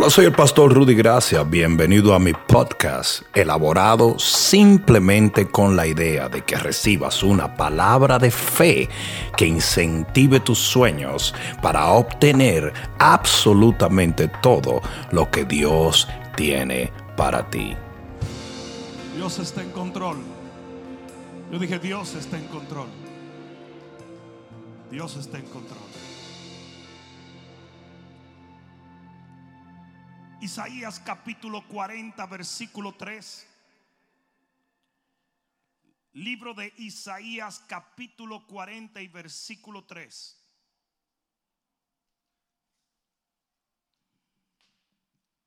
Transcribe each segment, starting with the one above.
Hola, soy el pastor Rudy Gracia. Bienvenido a mi podcast, elaborado simplemente con la idea de que recibas una palabra de fe que incentive tus sueños para obtener absolutamente todo lo que Dios tiene para ti. Dios está en control. Yo dije, Dios está en control. Dios está en control. Isaías capítulo 40, versículo 3. Libro de Isaías capítulo 40 y versículo 3.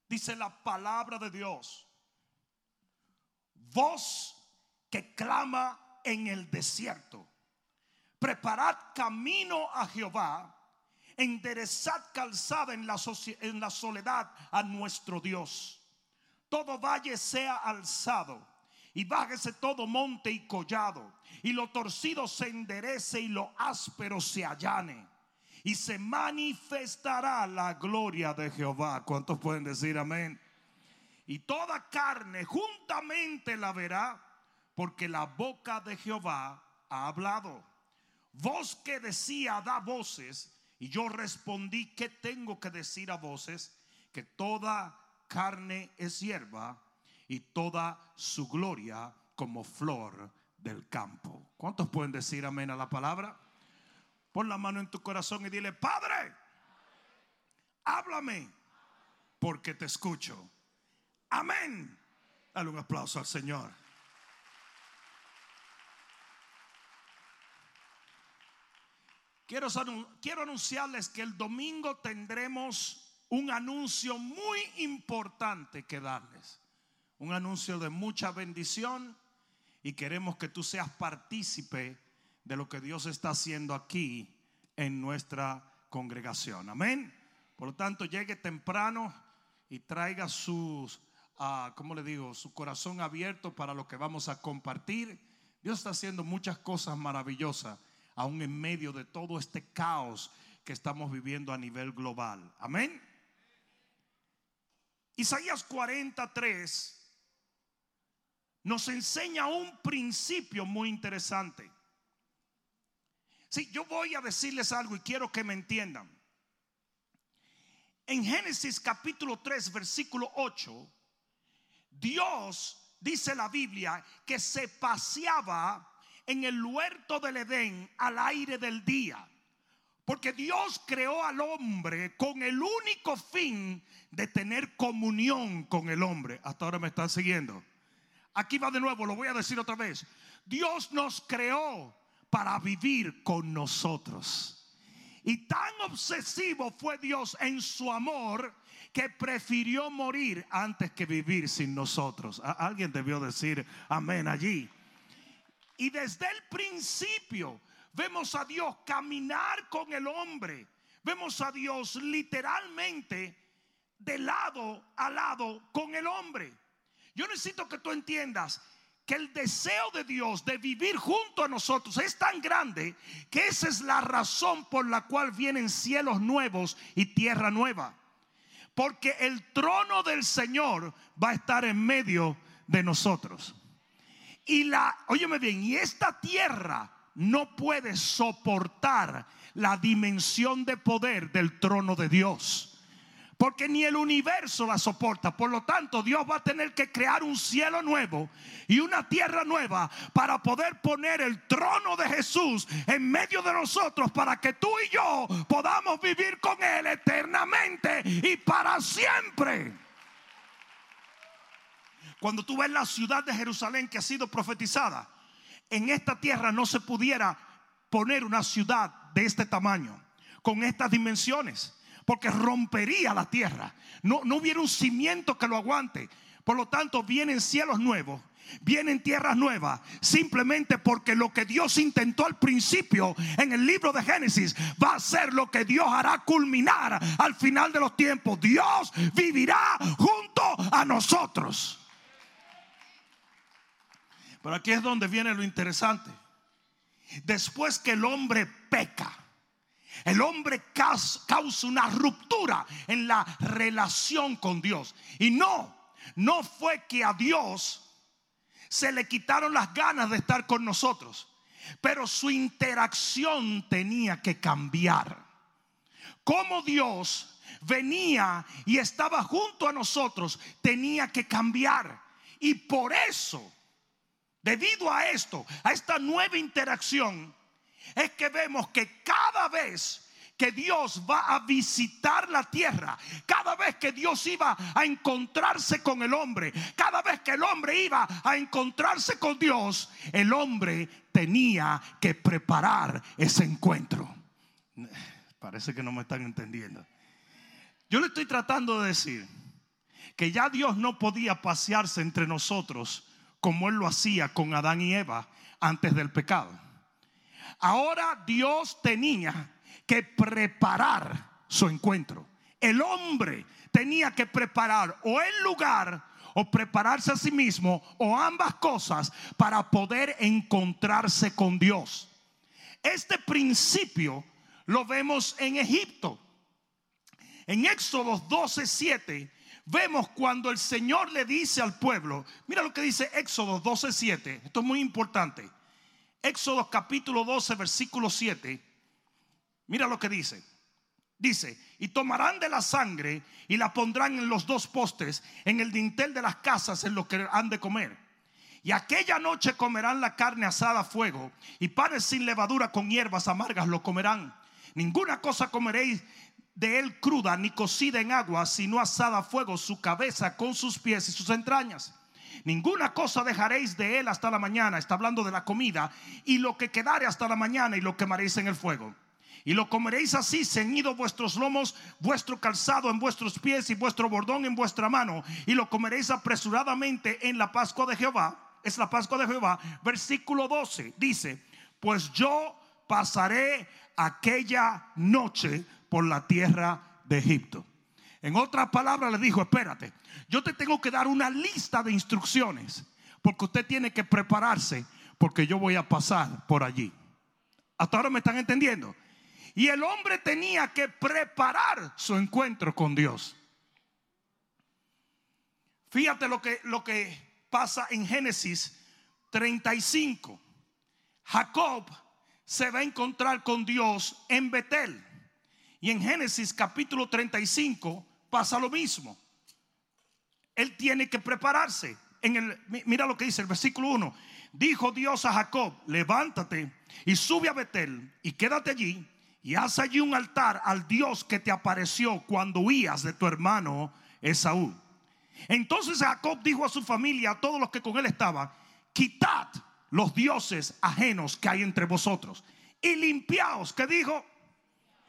Dice la palabra de Dios. Voz que clama en el desierto. Preparad camino a Jehová enderezad calzada en la, en la soledad a nuestro Dios. Todo valle sea alzado y bájese todo monte y collado, y lo torcido se enderece y lo áspero se allane. Y se manifestará la gloria de Jehová. ¿Cuántos pueden decir amén? Y toda carne juntamente la verá, porque la boca de Jehová ha hablado. Voz que decía, da voces, y yo respondí, ¿qué tengo que decir a voces? Que toda carne es hierba y toda su gloria como flor del campo. ¿Cuántos pueden decir amén a la palabra? Pon la mano en tu corazón y dile, Padre, háblame porque te escucho. Amén. Dale un aplauso al Señor. Quiero, anunciarles que el domingo tendremos un anuncio muy importante que darles. Un anuncio de mucha bendición y queremos que tú seas partícipe de lo que Dios está haciendo aquí en nuestra congregación. Amén. Por lo tanto, llegue temprano y traiga sus, uh, ¿cómo le digo? Su corazón abierto para lo que vamos a compartir. Dios está haciendo muchas cosas maravillosas aún en medio de todo este caos que estamos viviendo a nivel global. Amén. Isaías 43 nos enseña un principio muy interesante. Si yo voy a decirles algo y quiero que me entiendan. En Génesis capítulo 3, versículo 8, Dios, dice la Biblia, que se paseaba en el huerto del Edén al aire del día. Porque Dios creó al hombre con el único fin de tener comunión con el hombre. Hasta ahora me están siguiendo. Aquí va de nuevo, lo voy a decir otra vez. Dios nos creó para vivir con nosotros. Y tan obsesivo fue Dios en su amor que prefirió morir antes que vivir sin nosotros. Alguien debió decir amén allí. Y desde el principio vemos a Dios caminar con el hombre. Vemos a Dios literalmente de lado a lado con el hombre. Yo necesito que tú entiendas que el deseo de Dios de vivir junto a nosotros es tan grande que esa es la razón por la cual vienen cielos nuevos y tierra nueva. Porque el trono del Señor va a estar en medio de nosotros. Y la, óyeme bien, y esta tierra no puede soportar la dimensión de poder del trono de Dios. Porque ni el universo la soporta. Por lo tanto, Dios va a tener que crear un cielo nuevo y una tierra nueva para poder poner el trono de Jesús en medio de nosotros para que tú y yo podamos vivir con Él eternamente y para siempre. Cuando tú ves la ciudad de Jerusalén que ha sido profetizada, en esta tierra no se pudiera poner una ciudad de este tamaño, con estas dimensiones, porque rompería la tierra. No, no hubiera un cimiento que lo aguante. Por lo tanto, vienen cielos nuevos, vienen tierras nuevas, simplemente porque lo que Dios intentó al principio en el libro de Génesis va a ser lo que Dios hará culminar al final de los tiempos. Dios vivirá junto a nosotros. Pero aquí es donde viene lo interesante. Después que el hombre peca, El hombre causa una ruptura en la relación con Dios. Y no, no fue que a Dios se le quitaron las ganas de estar con nosotros, pero su interacción tenía que cambiar. Como Dios venía y estaba junto a nosotros, tenía que cambiar. Y por eso, debido a esto, a esta nueva interacción, es que vemos que cada vez que Dios va a visitar la tierra, cada vez que Dios iba a encontrarse con el hombre, cada vez que el hombre iba a encontrarse con Dios, el hombre tenía que preparar ese encuentro. Parece que no me están entendiendo. Yo le estoy tratando de decir que ya Dios no podía pasearse entre nosotros como Él lo hacía con Adán y Eva antes del pecado. Ahora Dios tenía que preparar su encuentro. El hombre tenía que preparar o el lugar o prepararse a sí mismo o ambas cosas para poder encontrarse con Dios. Este principio lo vemos en Egipto. En Éxodo 12, 7 vemos cuando el Señor le dice al pueblo, mira lo que dice Éxodo 12, 7, esto es muy importante. Éxodo capítulo 12, versículo 7. Mira lo que dice. Dice, y tomarán de la sangre y la pondrán en los dos postes, en el dintel de las casas, en lo que han de comer. Y aquella noche comerán la carne asada a fuego y panes sin levadura con hierbas amargas lo comerán. Ninguna cosa comeréis de él cruda ni cocida en agua, sino asada a fuego su cabeza con sus pies y sus entrañas. Ninguna cosa dejaréis de él hasta la mañana. Está hablando de la comida. Y lo que quedare hasta la mañana y lo quemaréis en el fuego. Y lo comeréis así, ceñido vuestros lomos, vuestro calzado en vuestros pies y vuestro bordón en vuestra mano. Y lo comeréis apresuradamente en la Pascua de Jehová. Es la Pascua de Jehová. Versículo 12 dice, pues yo pasaré aquella noche por la tierra de Egipto. En otras palabras le dijo, espérate, yo te tengo que dar una lista de instrucciones, porque usted tiene que prepararse, porque yo voy a pasar por allí. Hasta ahora me están entendiendo. Y el hombre tenía que preparar su encuentro con Dios. Fíjate lo que, lo que pasa en Génesis 35. Jacob se va a encontrar con Dios en Betel. Y en Génesis capítulo 35 pasa lo mismo. Él tiene que prepararse. En el, mira lo que dice el versículo 1. Dijo Dios a Jacob, levántate y sube a Betel y quédate allí y haz allí un altar al Dios que te apareció cuando huías de tu hermano Esaú. Entonces Jacob dijo a su familia, a todos los que con él estaban, quitad los dioses ajenos que hay entre vosotros y limpiaos. ¿Qué dijo?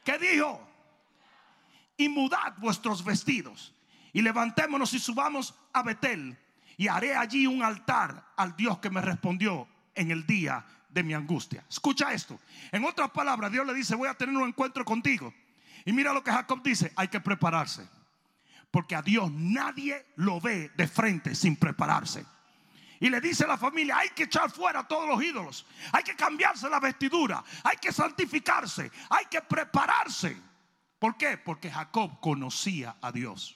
¿Qué dijo? y mudad vuestros vestidos y levantémonos y subamos a Betel y haré allí un altar al Dios que me respondió en el día de mi angustia. Escucha esto. En otras palabras, Dios le dice, voy a tener un encuentro contigo. Y mira lo que Jacob dice, hay que prepararse. Porque a Dios nadie lo ve de frente sin prepararse. Y le dice a la familia, hay que echar fuera todos los ídolos. Hay que cambiarse la vestidura. Hay que santificarse. Hay que prepararse. ¿Por qué? Porque Jacob conocía a Dios.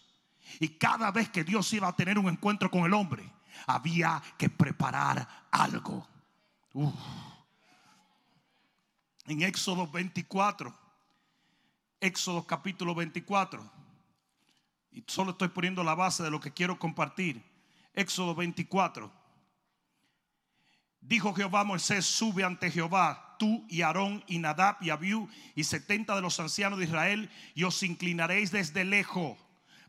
Y cada vez que Dios iba a tener un encuentro con el hombre, había que preparar algo. En Éxodo 24, Éxodo capítulo 24, y solo estoy poniendo la base de lo que quiero compartir. Éxodo 24. Dijo Jehová a Moisés, sube ante Jehová tú y Aarón y Nadab y Abiú y setenta de los ancianos de Israel y os inclinaréis desde lejos.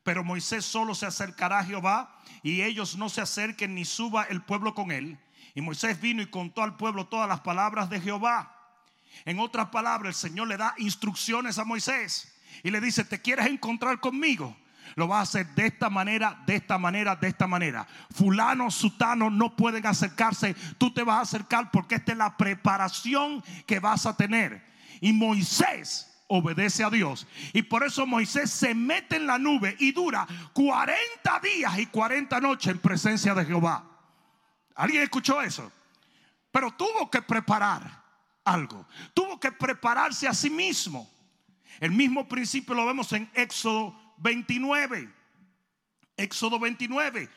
Pero Moisés solo se acercará a Jehová y ellos no se acerquen ni suba el pueblo con él. Y Moisés vino y contó al pueblo todas las palabras de Jehová. En otras palabras, el Señor le da instrucciones a Moisés y le dice, ¿te quieres encontrar conmigo? Lo va a hacer de esta manera, de esta manera, de esta manera. Fulano, sutano no pueden acercarse. Tú te vas a acercar porque esta es la preparación que vas a tener. Y Moisés obedece a Dios. Y por eso Moisés se mete en la nube y dura 40 días y 40 noches en presencia de Jehová. ¿Alguien escuchó eso? Pero tuvo que preparar algo. Tuvo que prepararse a sí mismo. El mismo principio lo vemos en Éxodo 29. Éxodo 29,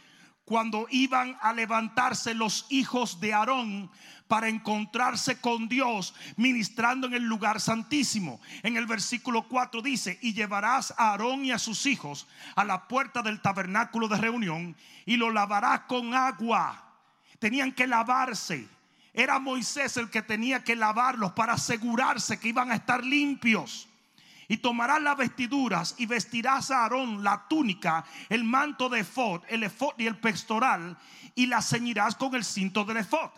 cuando iban a levantarse los hijos de Aarón para encontrarse con Dios ministrando en el lugar santísimo. En el versículo 4 dice, y llevarás a Aarón y a sus hijos a la puerta del tabernáculo de reunión y lo lavarás con agua. Tenían que lavarse. Era Moisés el que tenía que lavarlos para asegurarse que iban a estar limpios. Y tomarás las vestiduras y vestirás a Aarón la túnica, el manto de efod, el efod y el pectoral, y la ceñirás con el cinto del efod.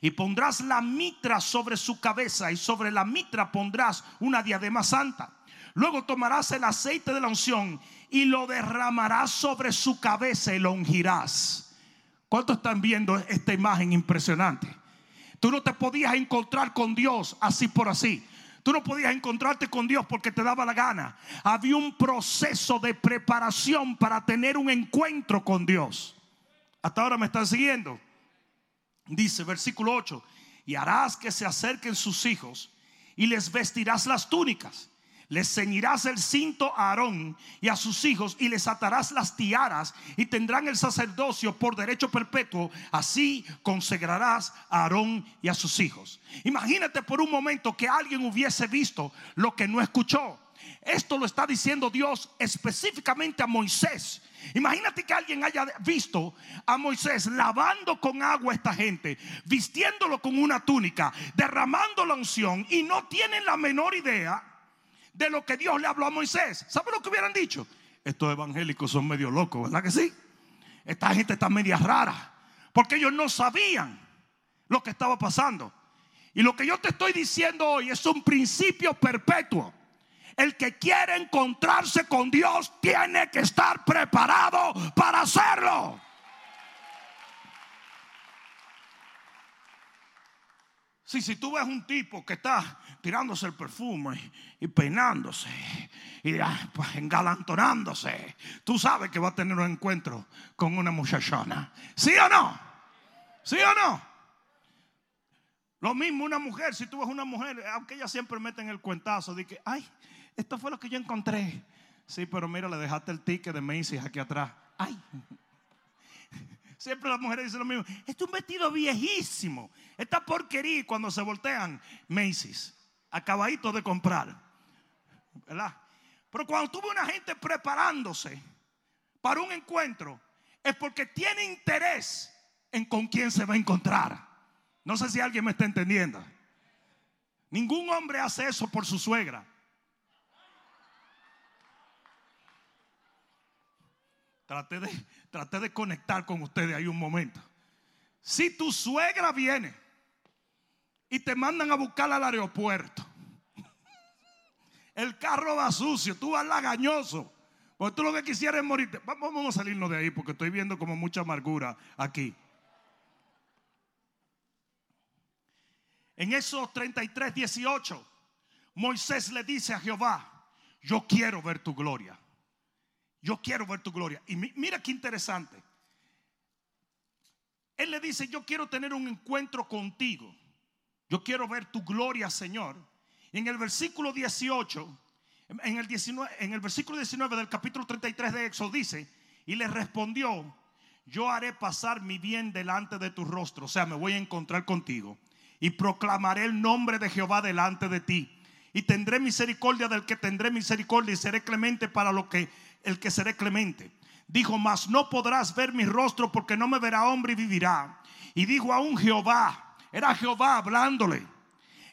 Y pondrás la mitra sobre su cabeza, y sobre la mitra pondrás una diadema santa. Luego tomarás el aceite de la unción y lo derramarás sobre su cabeza y lo ungirás. ¿Cuántos están viendo esta imagen impresionante? Tú no te podías encontrar con Dios así por así. Tú no podías encontrarte con Dios porque te daba la gana. Había un proceso de preparación para tener un encuentro con Dios. Hasta ahora me están siguiendo. Dice versículo 8, y harás que se acerquen sus hijos y les vestirás las túnicas les ceñirás el cinto a Aarón y a sus hijos y les atarás las tiaras y tendrán el sacerdocio por derecho perpetuo. Así consagrarás a Aarón y a sus hijos. Imagínate por un momento que alguien hubiese visto lo que no escuchó. Esto lo está diciendo Dios específicamente a Moisés. Imagínate que alguien haya visto a Moisés lavando con agua a esta gente, vistiéndolo con una túnica, derramando la unción y no tienen la menor idea de lo que Dios le habló a Moisés. ¿Sabe lo que hubieran dicho? Estos evangélicos son medio locos, ¿verdad que sí? Esta gente está media rara. Porque ellos no sabían lo que estaba pasando. Y lo que yo te estoy diciendo hoy es un principio perpetuo. El que quiere encontrarse con Dios tiene que estar preparado para hacerlo. Si, si tú ves un tipo que está tirándose el perfume y peinándose y ah, pues, engalantonándose, tú sabes que va a tener un encuentro con una muchachona. ¿Sí o no? ¿Sí o no? Lo mismo una mujer, si tú ves una mujer, aunque ella siempre mete en el cuentazo de que, ay, esto fue lo que yo encontré. Sí, pero mira, le dejaste el ticket de Macy's aquí atrás. Ay, Siempre las mujeres dicen lo mismo. Este es un vestido viejísimo. Esta porquería cuando se voltean, Macy's, acabadito de comprar. ¿Verdad? Pero cuando tuve una gente preparándose para un encuentro, es porque tiene interés en con quién se va a encontrar. No sé si alguien me está entendiendo. Ningún hombre hace eso por su suegra. Traté de, de conectar con ustedes ahí un momento. Si tu suegra viene y te mandan a buscar al aeropuerto, el carro va sucio, tú vas lagañoso, porque tú lo que quisieras es morirte. Vamos a salirnos de ahí porque estoy viendo como mucha amargura aquí. En esos 33, 18, Moisés le dice a Jehová, yo quiero ver tu gloria. Yo quiero ver tu gloria. Y mira qué interesante. Él le dice, yo quiero tener un encuentro contigo. Yo quiero ver tu gloria, Señor. En el versículo 18, en el, 19, en el versículo 19 del capítulo 33 de Éxodo dice, y le respondió, yo haré pasar mi bien delante de tu rostro, o sea, me voy a encontrar contigo, y proclamaré el nombre de Jehová delante de ti, y tendré misericordia del que tendré misericordia, y seré clemente para lo que el que seré clemente. Dijo, mas no podrás ver mi rostro porque no me verá hombre y vivirá. Y dijo a un Jehová, era Jehová hablándole,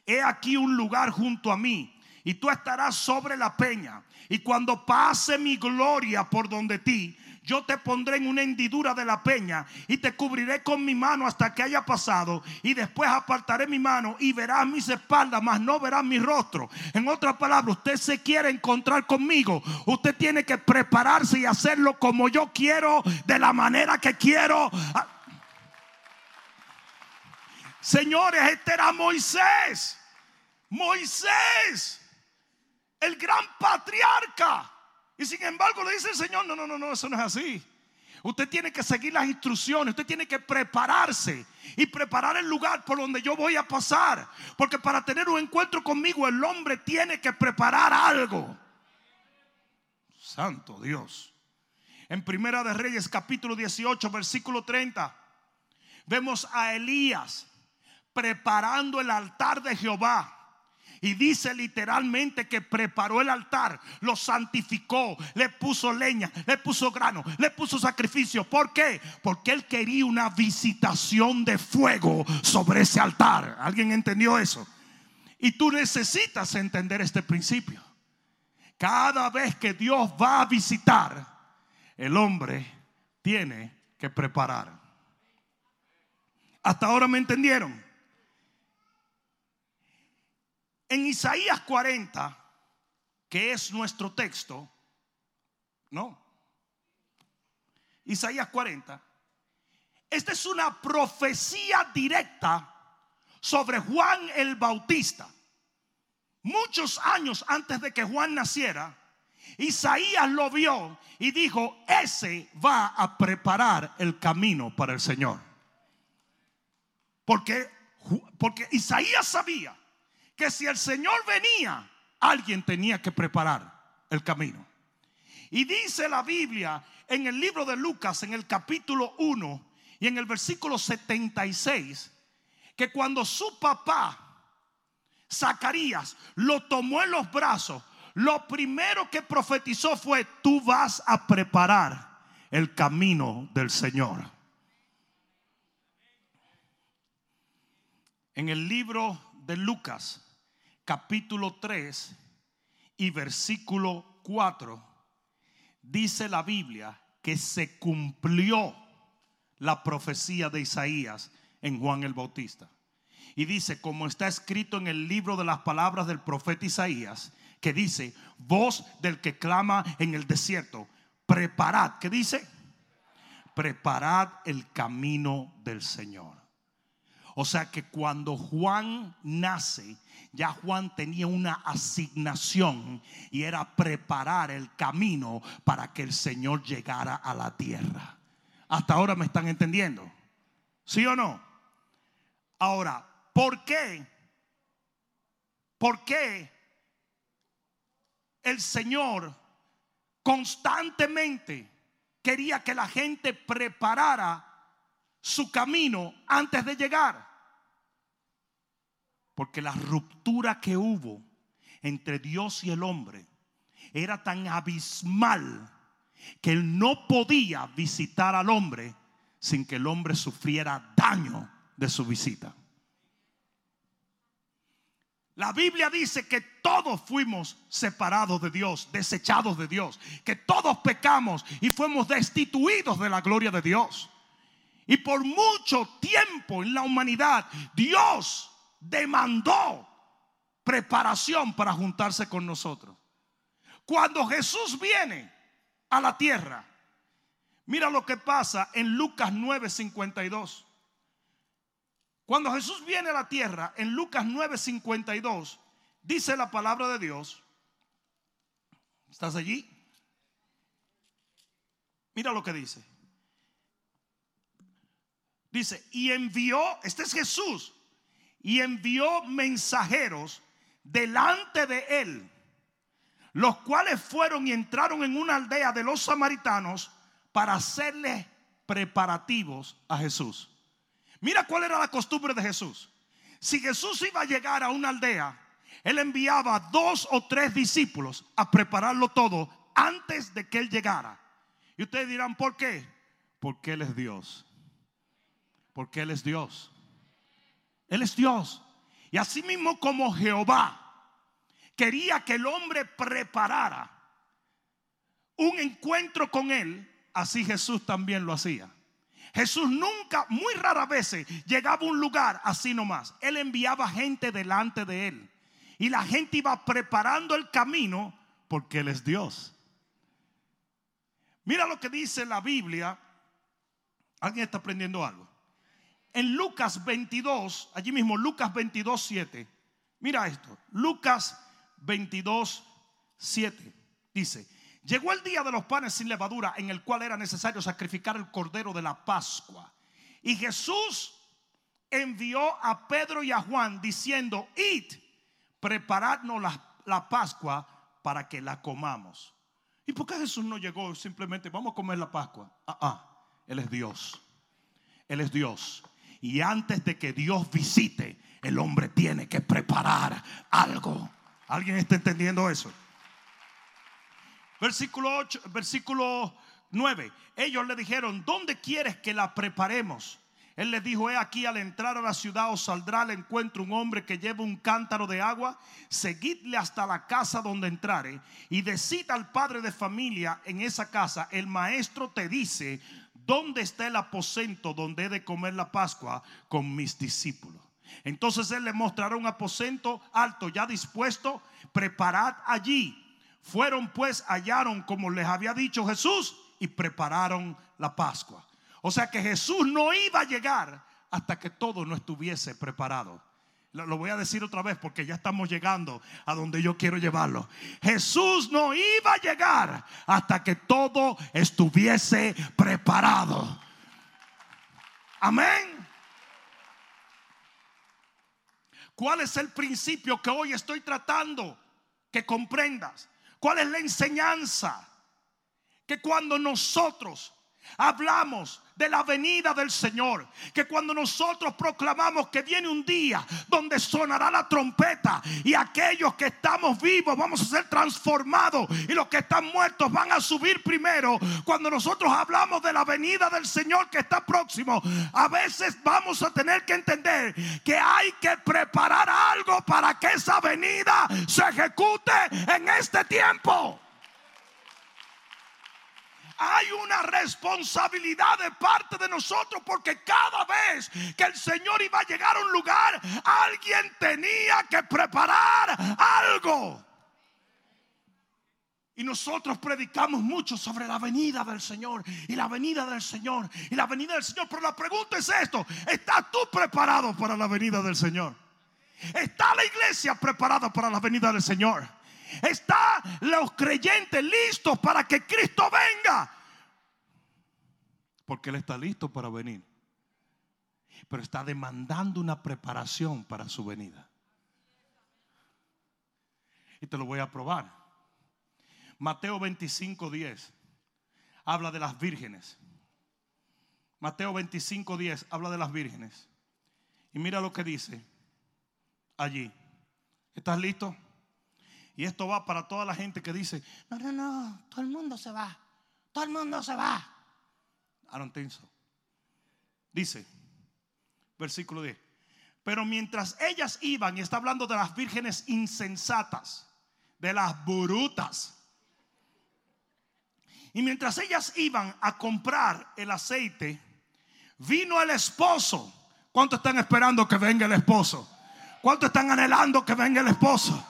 he aquí un lugar junto a mí y tú estarás sobre la peña. Y cuando pase mi gloria por donde ti, yo te pondré en una hendidura de la peña y te cubriré con mi mano hasta que haya pasado y después apartaré mi mano y verás mis espaldas, mas no verás mi rostro. En otras palabras, usted se quiere encontrar conmigo, usted tiene que prepararse y hacerlo como yo quiero, de la manera que quiero. Ah. Señores, este era Moisés. Moisés, el gran patriarca. Y sin embargo le dice el Señor, no, no, no, no, eso no es así. Usted tiene que seguir las instrucciones, usted tiene que prepararse y preparar el lugar por donde yo voy a pasar. Porque para tener un encuentro conmigo el hombre tiene que preparar algo. Santo Dios. En Primera de Reyes capítulo 18 versículo 30 vemos a Elías preparando el altar de Jehová. Y dice literalmente que preparó el altar, lo santificó, le puso leña, le puso grano, le puso sacrificio. ¿Por qué? Porque él quería una visitación de fuego sobre ese altar. ¿Alguien entendió eso? Y tú necesitas entender este principio. Cada vez que Dios va a visitar, el hombre tiene que preparar. Hasta ahora me entendieron. En Isaías 40, que es nuestro texto, no. Isaías 40. Esta es una profecía directa sobre Juan el Bautista. Muchos años antes de que Juan naciera, Isaías lo vio y dijo, ese va a preparar el camino para el Señor. Porque, porque Isaías sabía que si el Señor venía, alguien tenía que preparar el camino. Y dice la Biblia en el libro de Lucas, en el capítulo 1 y en el versículo 76, que cuando su papá, Zacarías, lo tomó en los brazos, lo primero que profetizó fue, tú vas a preparar el camino del Señor. En el libro de Lucas, capítulo 3 y versículo 4, dice la Biblia que se cumplió la profecía de Isaías en Juan el Bautista. Y dice, como está escrito en el libro de las palabras del profeta Isaías, que dice, voz del que clama en el desierto, preparad, ¿qué dice? Preparad el camino del Señor. O sea que cuando Juan nace, ya Juan tenía una asignación y era preparar el camino para que el Señor llegara a la tierra. Hasta ahora me están entendiendo. ¿Sí o no? Ahora, ¿por qué? ¿Por qué el Señor constantemente quería que la gente preparara su camino antes de llegar. Porque la ruptura que hubo entre Dios y el hombre era tan abismal que él no podía visitar al hombre sin que el hombre sufriera daño de su visita. La Biblia dice que todos fuimos separados de Dios, desechados de Dios, que todos pecamos y fuimos destituidos de la gloria de Dios. Y por mucho tiempo en la humanidad Dios demandó preparación para juntarse con nosotros. Cuando Jesús viene a la tierra, mira lo que pasa en Lucas 9:52. Cuando Jesús viene a la tierra, en Lucas 9:52, dice la palabra de Dios. ¿Estás allí? Mira lo que dice. Dice, y envió, este es Jesús, y envió mensajeros delante de él, los cuales fueron y entraron en una aldea de los samaritanos para hacerle preparativos a Jesús. Mira cuál era la costumbre de Jesús. Si Jesús iba a llegar a una aldea, él enviaba dos o tres discípulos a prepararlo todo antes de que él llegara. Y ustedes dirán, ¿por qué? Porque Él es Dios. Porque Él es Dios. Él es Dios. Y así mismo como Jehová quería que el hombre preparara un encuentro con Él, así Jesús también lo hacía. Jesús nunca, muy raras veces, llegaba a un lugar así nomás. Él enviaba gente delante de Él. Y la gente iba preparando el camino porque Él es Dios. Mira lo que dice la Biblia. ¿Alguien está aprendiendo algo? En Lucas 22, allí mismo Lucas 22, 7. Mira esto, Lucas 22, 7. Dice, Llegó el día de los panes sin levadura en el cual era necesario sacrificar el cordero de la Pascua. Y Jesús envió a Pedro y a Juan diciendo, id, preparadnos la, la Pascua para que la comamos. ¿Y por qué Jesús no llegó simplemente, vamos a comer la Pascua? Ah, ah, Él es Dios. Él es Dios. Y antes de que Dios visite, el hombre tiene que preparar algo. ¿Alguien está entendiendo eso? Versículo 8, versículo 9. Ellos le dijeron, ¿dónde quieres que la preparemos? Él les dijo, he aquí al entrar a la ciudad os saldrá al encuentro un hombre que lleva un cántaro de agua, seguidle hasta la casa donde entrare y decid al padre de familia en esa casa, el maestro te dice, ¿dónde está el aposento donde he de comer la Pascua con mis discípulos? Entonces él le mostrará un aposento alto ya dispuesto, preparad allí. Fueron pues, hallaron como les había dicho Jesús y prepararon la Pascua. O sea que Jesús no iba a llegar hasta que todo no estuviese preparado. Lo, voy a decir otra vez porque ya estamos llegando a donde yo quiero llevarlo. Jesús no iba a llegar hasta que todo estuviese preparado. Amén. ¿Cuál es el principio que hoy estoy tratando que comprendas? ¿Cuál es la enseñanza? Que cuando nosotros hablamos de la venida del Señor, que cuando nosotros proclamamos que viene un día donde sonará la trompeta y aquellos que estamos vivos vamos a ser transformados y los que están muertos van a subir primero, cuando nosotros hablamos de la venida del Señor que está próximo, a veces vamos a tener que entender que hay que preparar algo para que esa venida se ejecute en este tiempo hay una responsabilidad de parte de nosotros porque cada vez que el Señor iba a llegar a un lugar, alguien tenía que preparar algo. Y nosotros predicamos mucho sobre la venida del Señor y la venida del Señor y la venida del Señor. Pero la pregunta es esto, ¿estás tú preparado para la venida del Señor? ¿Está la iglesia preparada para la venida del Señor? Está los creyentes listos para que Cristo venga. Porque Él está listo para venir. Pero está demandando una preparación para su venida. Y te lo voy a probar. Mateo 25, 10 habla de las vírgenes. Mateo 25, 10 habla de las vírgenes. Y mira lo que dice allí. ¿Estás listo? Y esto va para toda la gente que dice, no, no, no, todo el mundo se va. Todo el mundo se va. I don't think Dice, versículo 10. Pero mientras ellas iban, y está hablando de las vírgenes insensatas, de las burutas. Y mientras ellas iban a comprar el aceite, vino el esposo. ¿Cuánto están esperando que venga el esposo? ¿Cuánto están anhelando que venga el esposo?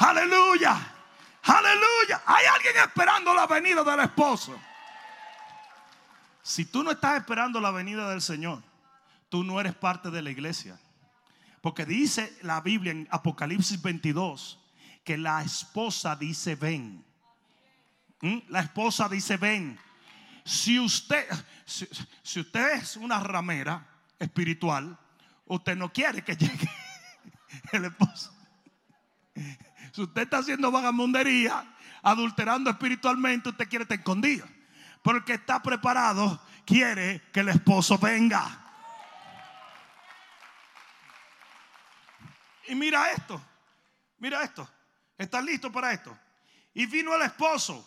Aleluya. Aleluya. Hay alguien esperando la venida del esposo. Si tú no estás esperando la venida del Señor, tú no eres parte de la iglesia. Porque dice la Biblia en Apocalipsis 22 que la esposa dice ven. ¿Mm? La esposa dice ven. Si usted, si, si, usted es una ramera espiritual, usted no quiere que llegue el esposo. Si usted está haciendo vagamundería, adulterando espiritualmente, usted quiere estar escondido. Porque está preparado, quiere que el esposo venga. Y mira esto, mira esto. ¿Estás listo para esto? Y vino el esposo.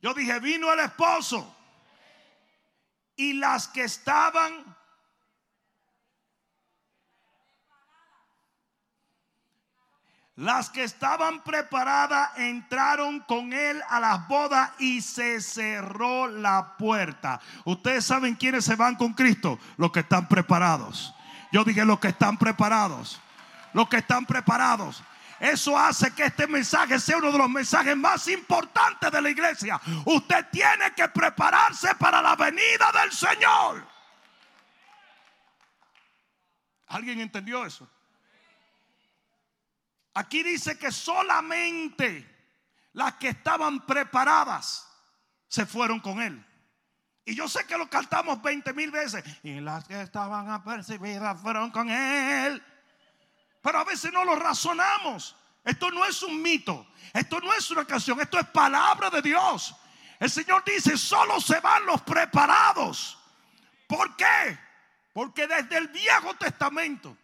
Yo dije, vino el esposo. Y las que estaban Las que estaban preparadas entraron con él a las bodas y se cerró la puerta. Ustedes saben quiénes se van con Cristo, los que están preparados. Yo dije los que están preparados. Los que están preparados. Eso hace que este mensaje sea uno de los mensajes más importantes de la iglesia. Usted tiene que prepararse para la venida del Señor. ¿Alguien entendió eso? Aquí dice que solamente las que estaban preparadas se fueron con él. Y yo sé que lo cantamos 20 mil veces. Y las que estaban apercibidas fueron con él. Pero a veces no lo razonamos. Esto no es un mito. Esto no es una canción. Esto es palabra de Dios. El Señor dice, solo se van los preparados. ¿Por qué? Porque desde el Viejo Testamento,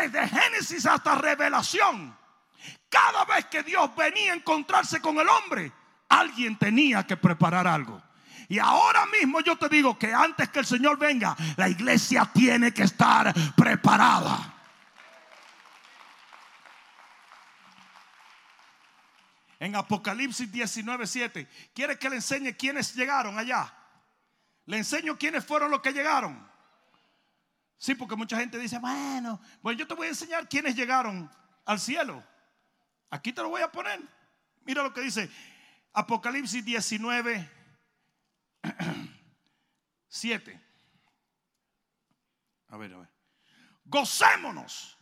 desde Génesis hasta Revelación, cada vez que Dios venía a encontrarse con el hombre, alguien tenía que preparar algo. Y ahora mismo yo te digo que antes que el Señor venga, la iglesia tiene que estar preparada. En Apocalipsis 19:7, ¿quiere que le enseñe quiénes llegaron allá? Le enseño quiénes fueron los que llegaron. Sí, porque mucha gente dice, bueno, pues yo te voy a enseñar quiénes llegaron al cielo. Aquí te lo voy a poner. Mira lo que dice Apocalipsis 19, 7. A ver, a ver. Gocémonos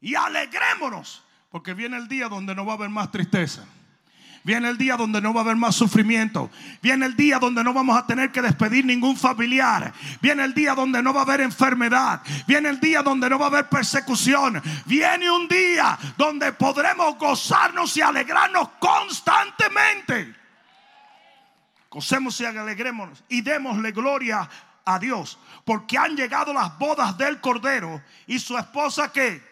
y alegrémonos, porque viene el día donde no va a haber más tristeza. Viene el día donde no va a haber más sufrimiento. Viene el día donde no vamos a tener que despedir ningún familiar. Viene el día donde no va a haber enfermedad. Viene el día donde no va a haber persecución. Viene un día donde podremos gozarnos y alegrarnos constantemente. Gocemos y alegrémonos y démosle gloria a Dios. Porque han llegado las bodas del Cordero y su esposa que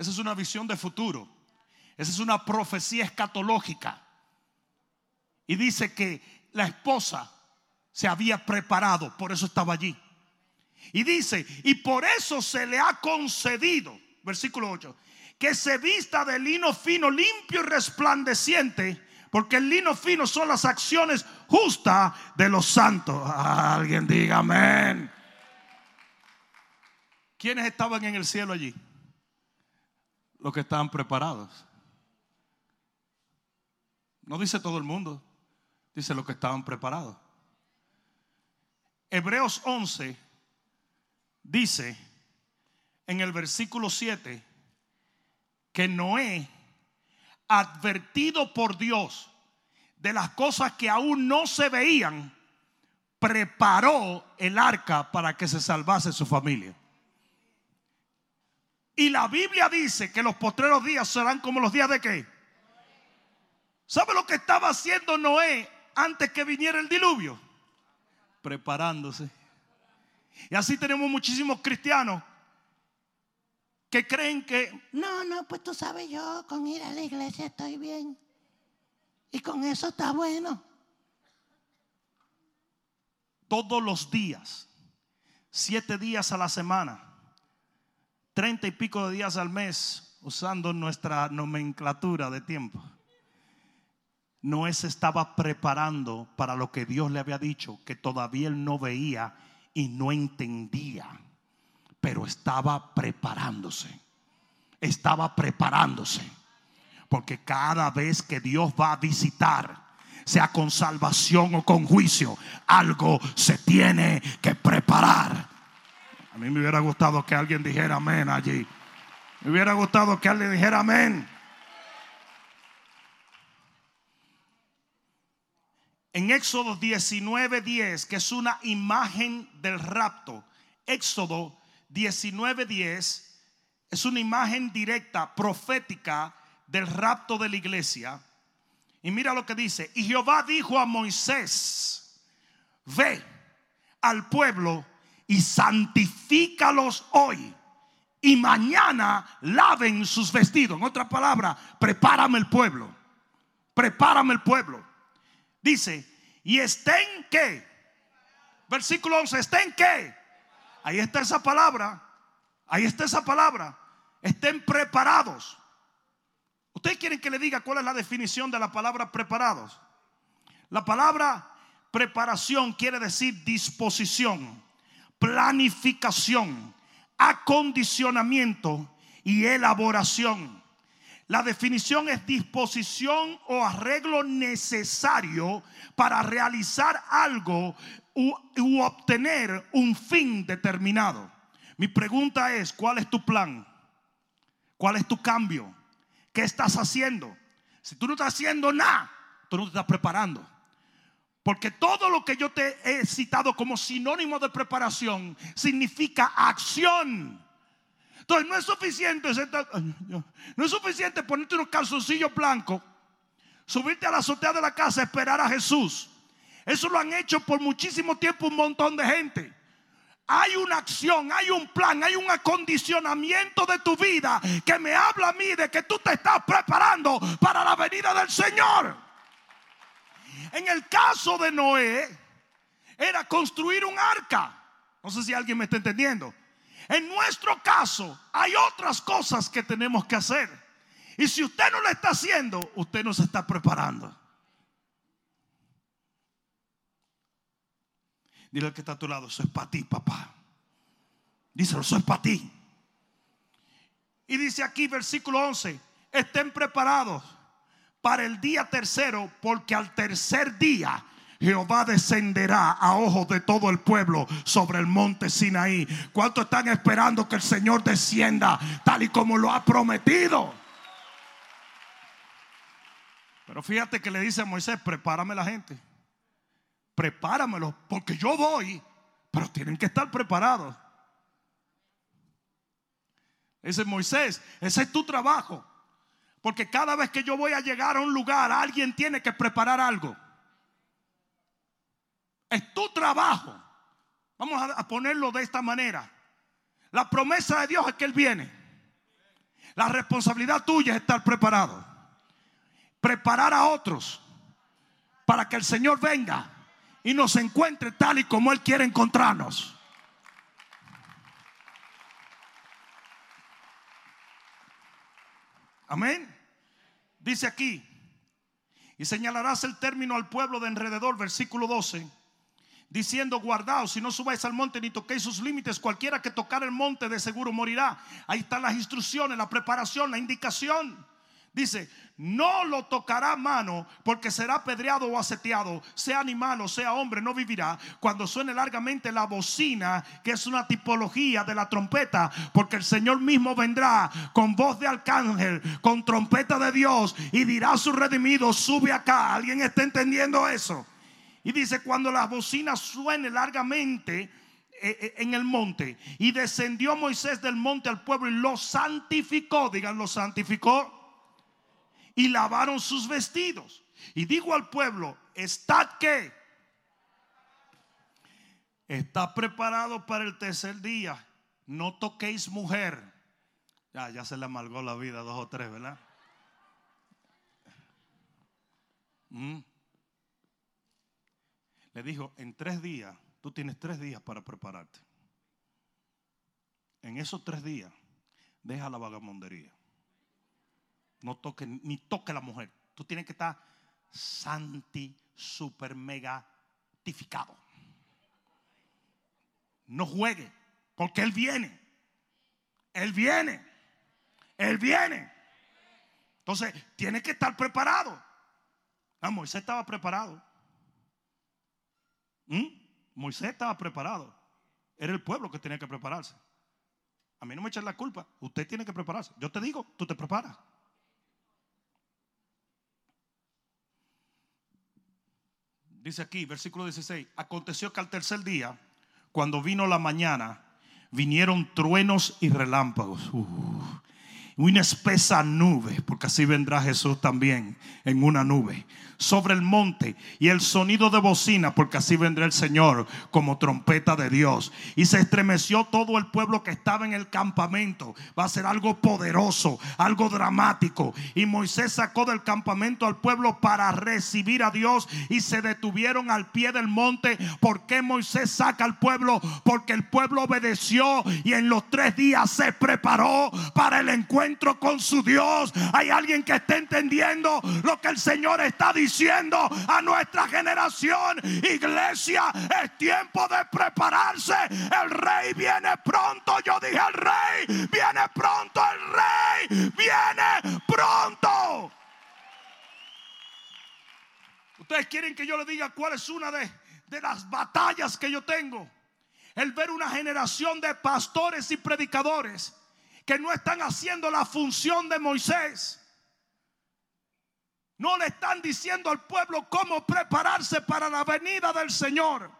Esa es una visión de futuro. Esa es una profecía escatológica. Y dice que la esposa se había preparado, por eso estaba allí. Y dice, y por eso se le ha concedido, versículo 8, que se vista de lino fino, limpio y resplandeciente, porque el lino fino son las acciones justas de los santos. Alguien diga amén. ¿Quiénes estaban en el cielo allí? Los que estaban preparados. No dice todo el mundo, dice los que estaban preparados. Hebreos 11 dice en el versículo 7 que Noé, advertido por Dios de las cosas que aún no se veían, preparó el arca para que se salvase su familia. Y la Biblia dice que los postreros días serán como los días de qué. ¿Sabe lo que estaba haciendo Noé antes que viniera el diluvio? Preparándose. Y así tenemos muchísimos cristianos que creen que, no, no, pues tú sabes, yo con ir a la iglesia estoy bien. Y con eso está bueno. Todos los días, siete días a la semana treinta y pico de días al mes usando nuestra nomenclatura de tiempo. Noé se estaba preparando para lo que Dios le había dicho, que todavía él no veía y no entendía, pero estaba preparándose. Estaba preparándose. Porque cada vez que Dios va a visitar, sea con salvación o con juicio, algo se tiene que preparar. A mí me hubiera gustado que alguien dijera amén allí. Me hubiera gustado que alguien dijera amén. En Éxodo 19:10, que es una imagen del rapto, Éxodo 19:10 es una imagen directa, profética del rapto de la iglesia. Y mira lo que dice, y Jehová dijo a Moisés, ve al pueblo y santifícalos hoy. Y mañana laven sus vestidos. En otra palabra, prepárame el pueblo. Prepárame el pueblo. Dice, y estén que. Versículo 11, estén que. Ahí está esa palabra. Ahí está esa palabra. Estén preparados. ¿Ustedes quieren que le diga cuál es la definición de la palabra preparados? La palabra preparación quiere decir disposición planificación, acondicionamiento y elaboración. La definición es disposición o arreglo necesario para realizar algo u, obtener un fin determinado. Mi pregunta es, ¿cuál es tu plan? ¿Cuál es tu cambio? ¿Qué estás haciendo? Si tú no estás haciendo nada, tú no te estás preparando. Porque todo lo que yo te he citado como sinónimo de preparación significa acción. Entonces no es suficiente, no es suficiente ponerte unos calzoncillos blancos, subirte a la azotea de la casa, esperar a Jesús. Eso lo han hecho por muchísimo tiempo un montón de gente. Hay una acción, hay un plan, hay un acondicionamiento de tu vida que me habla a mí de que tú te estás preparando para la venida del Señor. En el caso de Noé, era construir un arca. No sé si alguien me está entendiendo. En nuestro caso, hay otras cosas que tenemos que hacer. Y si usted no lo está haciendo, usted no se está preparando. Dile al que está a tu lado, eso es para ti, papá. Díselo, eso es para ti. Y dice aquí, versículo 11, estén preparados para el día tercero, porque al tercer día Jehová descenderá a ojos de todo el pueblo sobre el monte Sinaí. ¿Cuántos están esperando que el Señor descienda tal y como lo ha prometido? Pero fíjate que le dice a Moisés, prepárame la gente prepáramelo, porque yo voy, pero tienen que estar preparados. Es Moisés, ese es tu trabajo. Porque cada vez que yo voy a llegar a un lugar, alguien tiene que preparar algo. Es tu trabajo. Vamos a ponerlo de esta manera. La promesa de Dios es que Él viene. La responsabilidad tuya es estar preparado. Preparar a otros para que el Señor venga y nos encuentre tal y como Él quiere encontrarnos. Amén. Dice aquí, y señalarás el término al pueblo de alrededor, versículo 12, diciendo, guardaos, si no subáis al monte ni toquéis sus límites, cualquiera que tocar el monte de seguro morirá. Ahí están las instrucciones, la preparación, la indicación. Dice, no lo tocará mano porque será apedreado o aseteado, sea animal o sea hombre, no vivirá. Cuando suene largamente la bocina, que es una tipología de la trompeta, porque el Señor mismo vendrá con voz de arcángel, con trompeta de Dios y dirá a su redimido, sube acá. ¿Alguien está entendiendo eso? Y dice, cuando la bocina suene largamente, eh, eh, en el monte. Y descendió Moisés del monte al pueblo y lo santificó. Digan, lo santificó y lavaron sus vestidos. Y dijo al pueblo, ¿estad qué? Está preparado para el tercer día. No toquéis mujer. Ya, ya se le amargó la vida dos o tres, ¿verdad? Mm. Le dijo, en tres días, tú tienes tres días para prepararte. En esos tres días, deja la vagamondería no toque, ni toque a la mujer. Tú tienes que estar santi, super megatificado. No juegue, porque Él viene. Él viene. Él viene. Entonces, tiene que estar preparado. Ah, Moisés estaba preparado. ¿Mm? Moisés estaba preparado. Era el pueblo que tenía que prepararse. A mí no me echen la culpa. Usted tiene que prepararse. Yo te digo, tú te preparas. Dice aquí, versículo 16, aconteció que al tercer día, cuando vino la mañana, vinieron truenos y relámpagos una espesa nube, porque así vendrá Jesús también en una nube, sobre el monte y el sonido de bocina, porque así vendrá el Señor como trompeta de Dios. Y se estremeció todo el pueblo que estaba en el campamento. Va a ser algo poderoso, algo dramático. Y Moisés sacó del campamento al pueblo para recibir a Dios y se detuvieron al pie del monte. ¿Por qué Moisés saca al pueblo? Porque el pueblo obedeció y en los tres días se preparó para el encuentro con su Dios. Hay alguien que está entendiendo lo que el Señor está diciendo a nuestra generación. Iglesia, es tiempo de prepararse. El rey viene pronto. Yo dije el rey, viene pronto el rey, viene pronto. Ustedes quieren que yo le diga cuál es una de, de las batallas que yo tengo. El ver una generación de pastores y predicadores que no están haciendo la función de Moisés. No le están diciendo al pueblo cómo prepararse para la venida del Señor.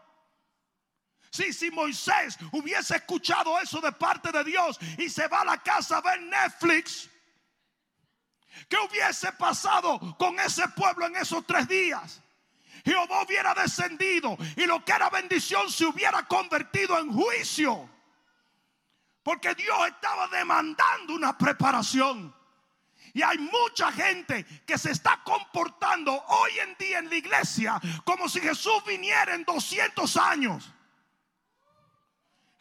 Sí, si Moisés hubiese escuchado eso de parte de Dios y se va a la casa a ver Netflix, ¿qué hubiese pasado con ese pueblo en esos tres días? Jehová hubiera descendido y lo que era bendición se hubiera convertido en juicio. Porque Dios estaba demandando una preparación. Y hay mucha gente que se está comportando hoy en día en la iglesia como si Jesús viniera en 200 años.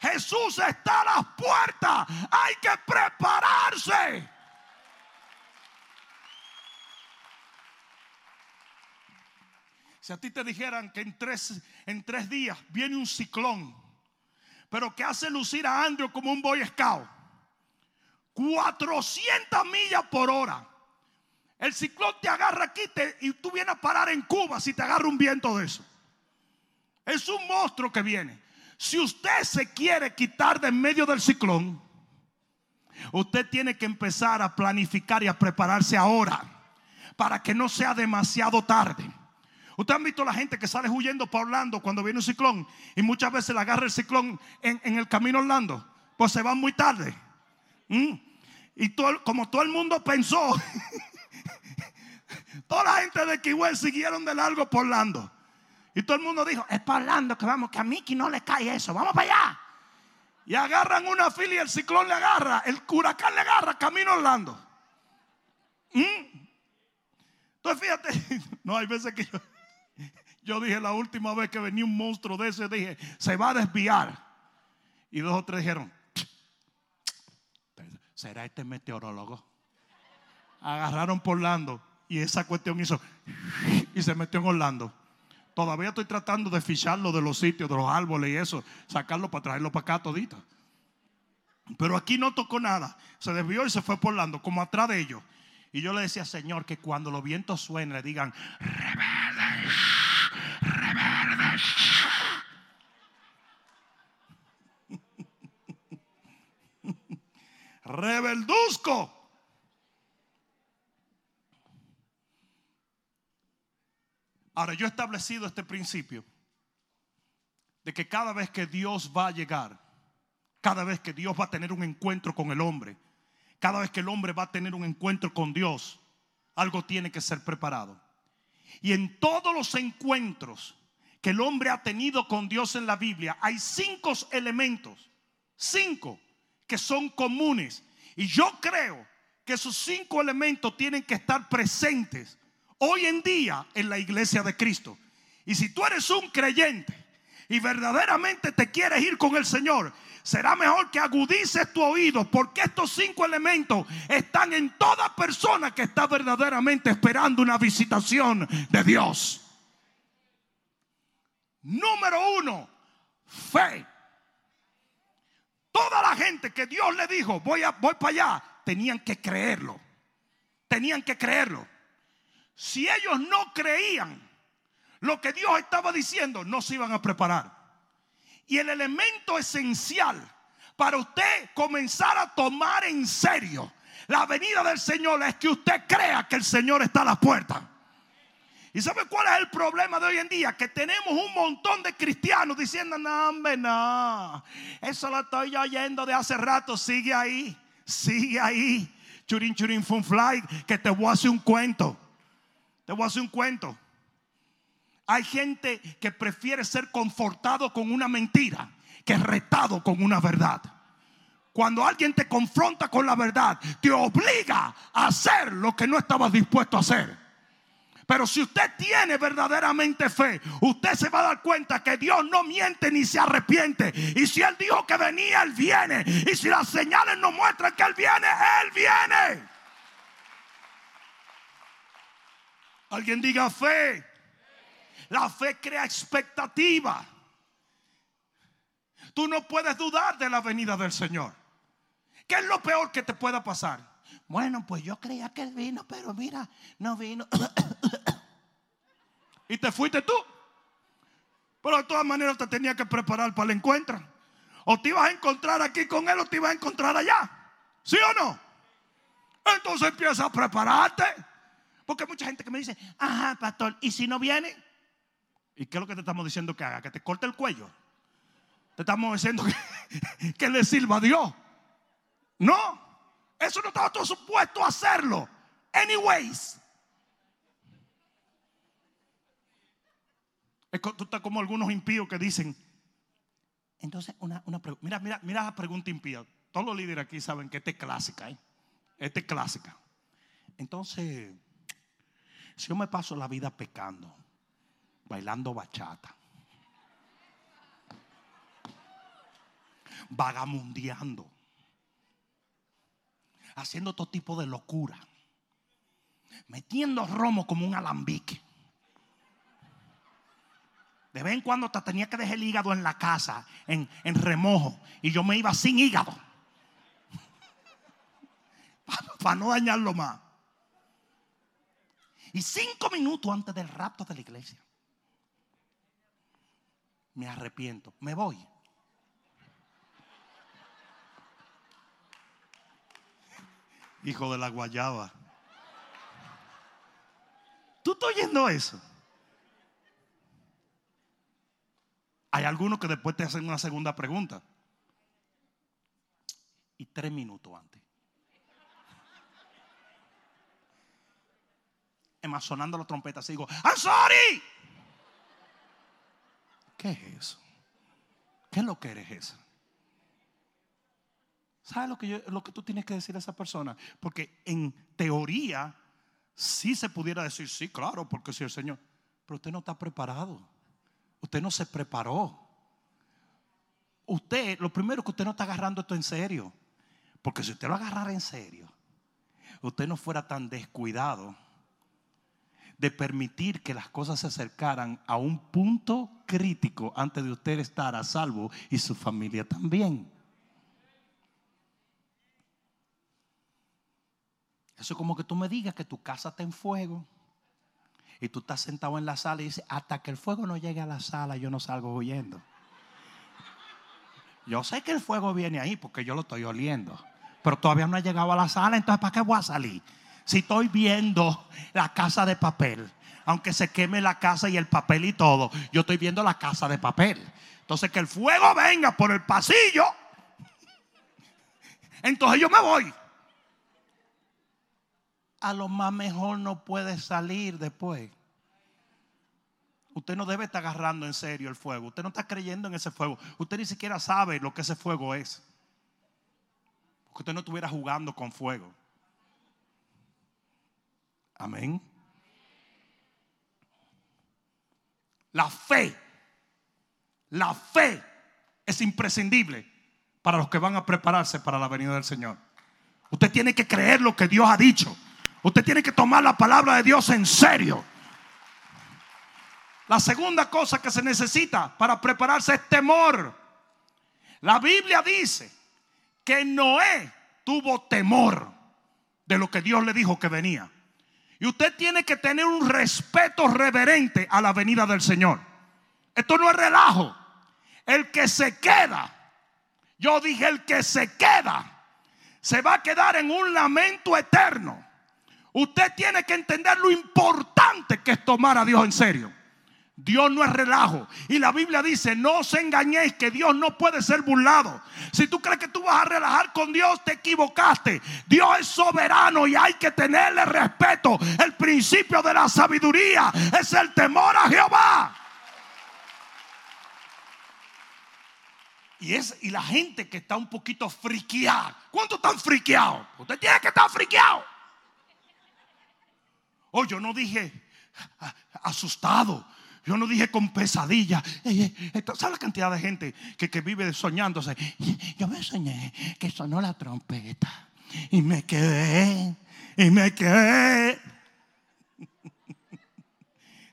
Jesús está a las puertas. Hay que prepararse. Si a ti te dijeran que en tres, en tres días viene un ciclón, pero que hace lucir a Andrew como un boy scout 400 millas por hora. El ciclón te agarra aquí y tú vienes a parar en Cuba si te agarra un viento de eso. Es un monstruo que viene. Si usted se quiere quitar de en medio del ciclón, usted tiene que empezar a planificar y a prepararse ahora para que no sea demasiado tarde. Usted han visto la gente que sale huyendo para Orlando cuando viene un ciclón y muchas veces le agarra el ciclón en, el camino Orlando, pues se van muy tarde. ¿Mm? Y como todo el mundo pensó, toda la gente de Kiwell siguieron de largo por Orlando. Y todo el mundo dijo, es para Orlando que vamos, que a Mickey no le cae eso, vamos para allá. Y agarran una fila y el ciclón le agarra, el huracán le agarra, camino Orlando. ¿Mm? Entonces fíjate, no hay veces que yo, yo dije la última vez que venía un monstruo de ese, dije, se va a desviar. Y dos o tres dijeron, ¿será este meteorólogo? Agarraron por Orlando y esa cuestión hizo y se metió en Orlando. Todavía estoy tratando de ficharlo de los sitios, de los árboles y eso, sacarlo para traerlo para acá todito. Pero aquí no tocó nada. Se desvió y se fue por como atrás de ellos. Y yo le decía, Señor, que cuando los vientos suenen, le digan, rebeldes, rebeldes. Rebelduzco. Ahora, yo he establecido este principio de que cada vez que Dios va a llegar, cada vez que Dios va a tener un encuentro con el hombre, cada vez que el hombre va a tener un encuentro con Dios, algo tiene que ser preparado. Y en todos los encuentros que el hombre ha tenido con Dios en la Biblia, hay cinco elementos, cinco que son comunes. Y yo creo que esos cinco elementos tienen que estar presentes hoy en día en la iglesia de Cristo. Y si tú eres un creyente y verdaderamente te quieres ir con el Señor, será mejor que agudices tu oído porque estos cinco elementos están en toda persona que está verdaderamente esperando una visitación de Dios. Número uno, fe. Toda la gente que Dios le dijo, voy, a, voy para allá, tenían que creerlo. Tenían que creerlo. Si ellos no creían lo que Dios estaba diciendo, no se iban a preparar. Y el elemento esencial para usted comenzar a tomar en serio la venida del Señor es que usted crea que el Señor está a la puerta. ¿Y sabe cuál es el problema de hoy en día? Que tenemos un montón de cristianos diciendo, no, hombre, no. Eso lo estoy oyendo de hace rato. Sigue ahí, sigue ahí. Churin, churin, fun fly, que te voy a hacer un cuento. Te voy a hacer un cuento. Hay gente que prefiere ser confortado con una mentira que retado con una verdad. Cuando alguien te confronta con la verdad, te obliga a hacer lo que no estabas dispuesto a hacer. Pero si usted tiene verdaderamente fe, usted se va a dar cuenta que Dios no miente ni se arrepiente. Y si Él dijo que venía, Él viene. Y si las señales nos muestran que Él viene, Él viene. Alguien diga fe. La fe crea expectativa. Tú no puedes dudar de la venida del Señor. ¿Qué es lo peor que te pueda pasar? Bueno, pues yo creía que él vino, pero mira, no vino. y te fuiste tú. Pero de todas maneras te tenía que preparar para el encuentro. O te ibas a encontrar aquí con él o te ibas a encontrar allá. ¿Sí o no? Entonces empieza a prepararte. Porque hay mucha gente que me dice, ajá, pastor, ¿y si no viene? ¿Y qué es lo que te estamos diciendo que haga? Que te corte el cuello. Te estamos diciendo que, le sirva a Dios. No, eso no estaba todo supuesto a hacerlo. Anyways. Tú estás como algunos impíos que dicen. Entonces, una, una pregunta. Mira, mira, mira la pregunta impía. Todos los líderes aquí saben que esta es clásica. ¿eh? Esta es clásica. Entonces, si yo me paso la vida pecando, bailando bachata, vagamundeando, haciendo todo tipo de locura, metiendo romo como un alambique. De vez en cuando te tenía que dejar el hígado en la casa, en, en remojo, y yo me iba sin hígado. Para no dañarlo más. Y cinco minutos antes del rapto de la iglesia, me arrepiento, me voy. Hijo de la guayaba. ¿Tú estás oyendo eso? Hay algunos que después te hacen una segunda pregunta. Y tres minutos antes. Es más, sonando la trompeta, así digo, I'm sorry. ¿Qué es eso? ¿Qué es lo que eres eso? ¿Sabes lo que, tú tienes que decir a esa persona? Porque en teoría sí se pudiera decir, sí, claro, porque si el Señor, pero usted no está preparado. Usted no se preparó. Usted, lo primero que usted no está agarrando esto en serio. Porque si usted lo agarrara en serio, usted no fuera tan descuidado de permitir que las cosas se acercaran a un punto crítico antes de usted estar a salvo y su familia también. Eso es como que tú me digas que tu casa está en fuego y tú estás sentado en la sala y dices, hasta que el fuego no llegue a la sala yo no salgo huyendo. Yo sé que el fuego viene ahí porque yo lo estoy oliendo, pero todavía no ha llegado a la sala, entonces ¿para qué voy a salir? Si estoy viendo la casa de papel, aunque se queme la casa y el papel y todo, yo estoy viendo la casa de papel. Entonces que el fuego venga por el pasillo, entonces yo me voy. A lo más mejor no puede salir después. Usted no debe estar agarrando en serio el fuego. Usted no está creyendo en ese fuego. Usted ni siquiera sabe lo que ese fuego es. Porque usted no estuviera jugando con fuego. Amén. La fe. La fe es imprescindible para los que van a prepararse para la venida del Señor. Usted tiene que creer lo que Dios ha dicho. Usted tiene que tomar la palabra de Dios en serio. La segunda cosa que se necesita para prepararse es temor. La Biblia dice que Noé tuvo temor de lo que Dios le dijo que venía. Y usted tiene que tener un respeto reverente a la venida del Señor. Esto no es relajo. El que se queda, yo dije el que se queda, se va a quedar en un lamento eterno. Usted tiene que entender lo importante que es tomar a Dios en serio. Dios no es relajo. Y la Biblia dice, no os engañéis que Dios no puede ser burlado. Si tú crees que tú vas a relajar con Dios, te equivocaste. Dios es soberano y hay que tenerle respeto. El principio de la sabiduría es el temor a Jehová. Y, es, y la gente que está un poquito friqueada. ¿Cuántos están friqueados? Usted tiene que estar friqueado. Oh, yo no dije asustado. Yo no dije con pesadilla. Eh, eh, esto- ¿Sabe la cantidad de gente que, que vive soñándose? Yo me soñé que sonó la trompeta. Y me quedé. Y me quedé.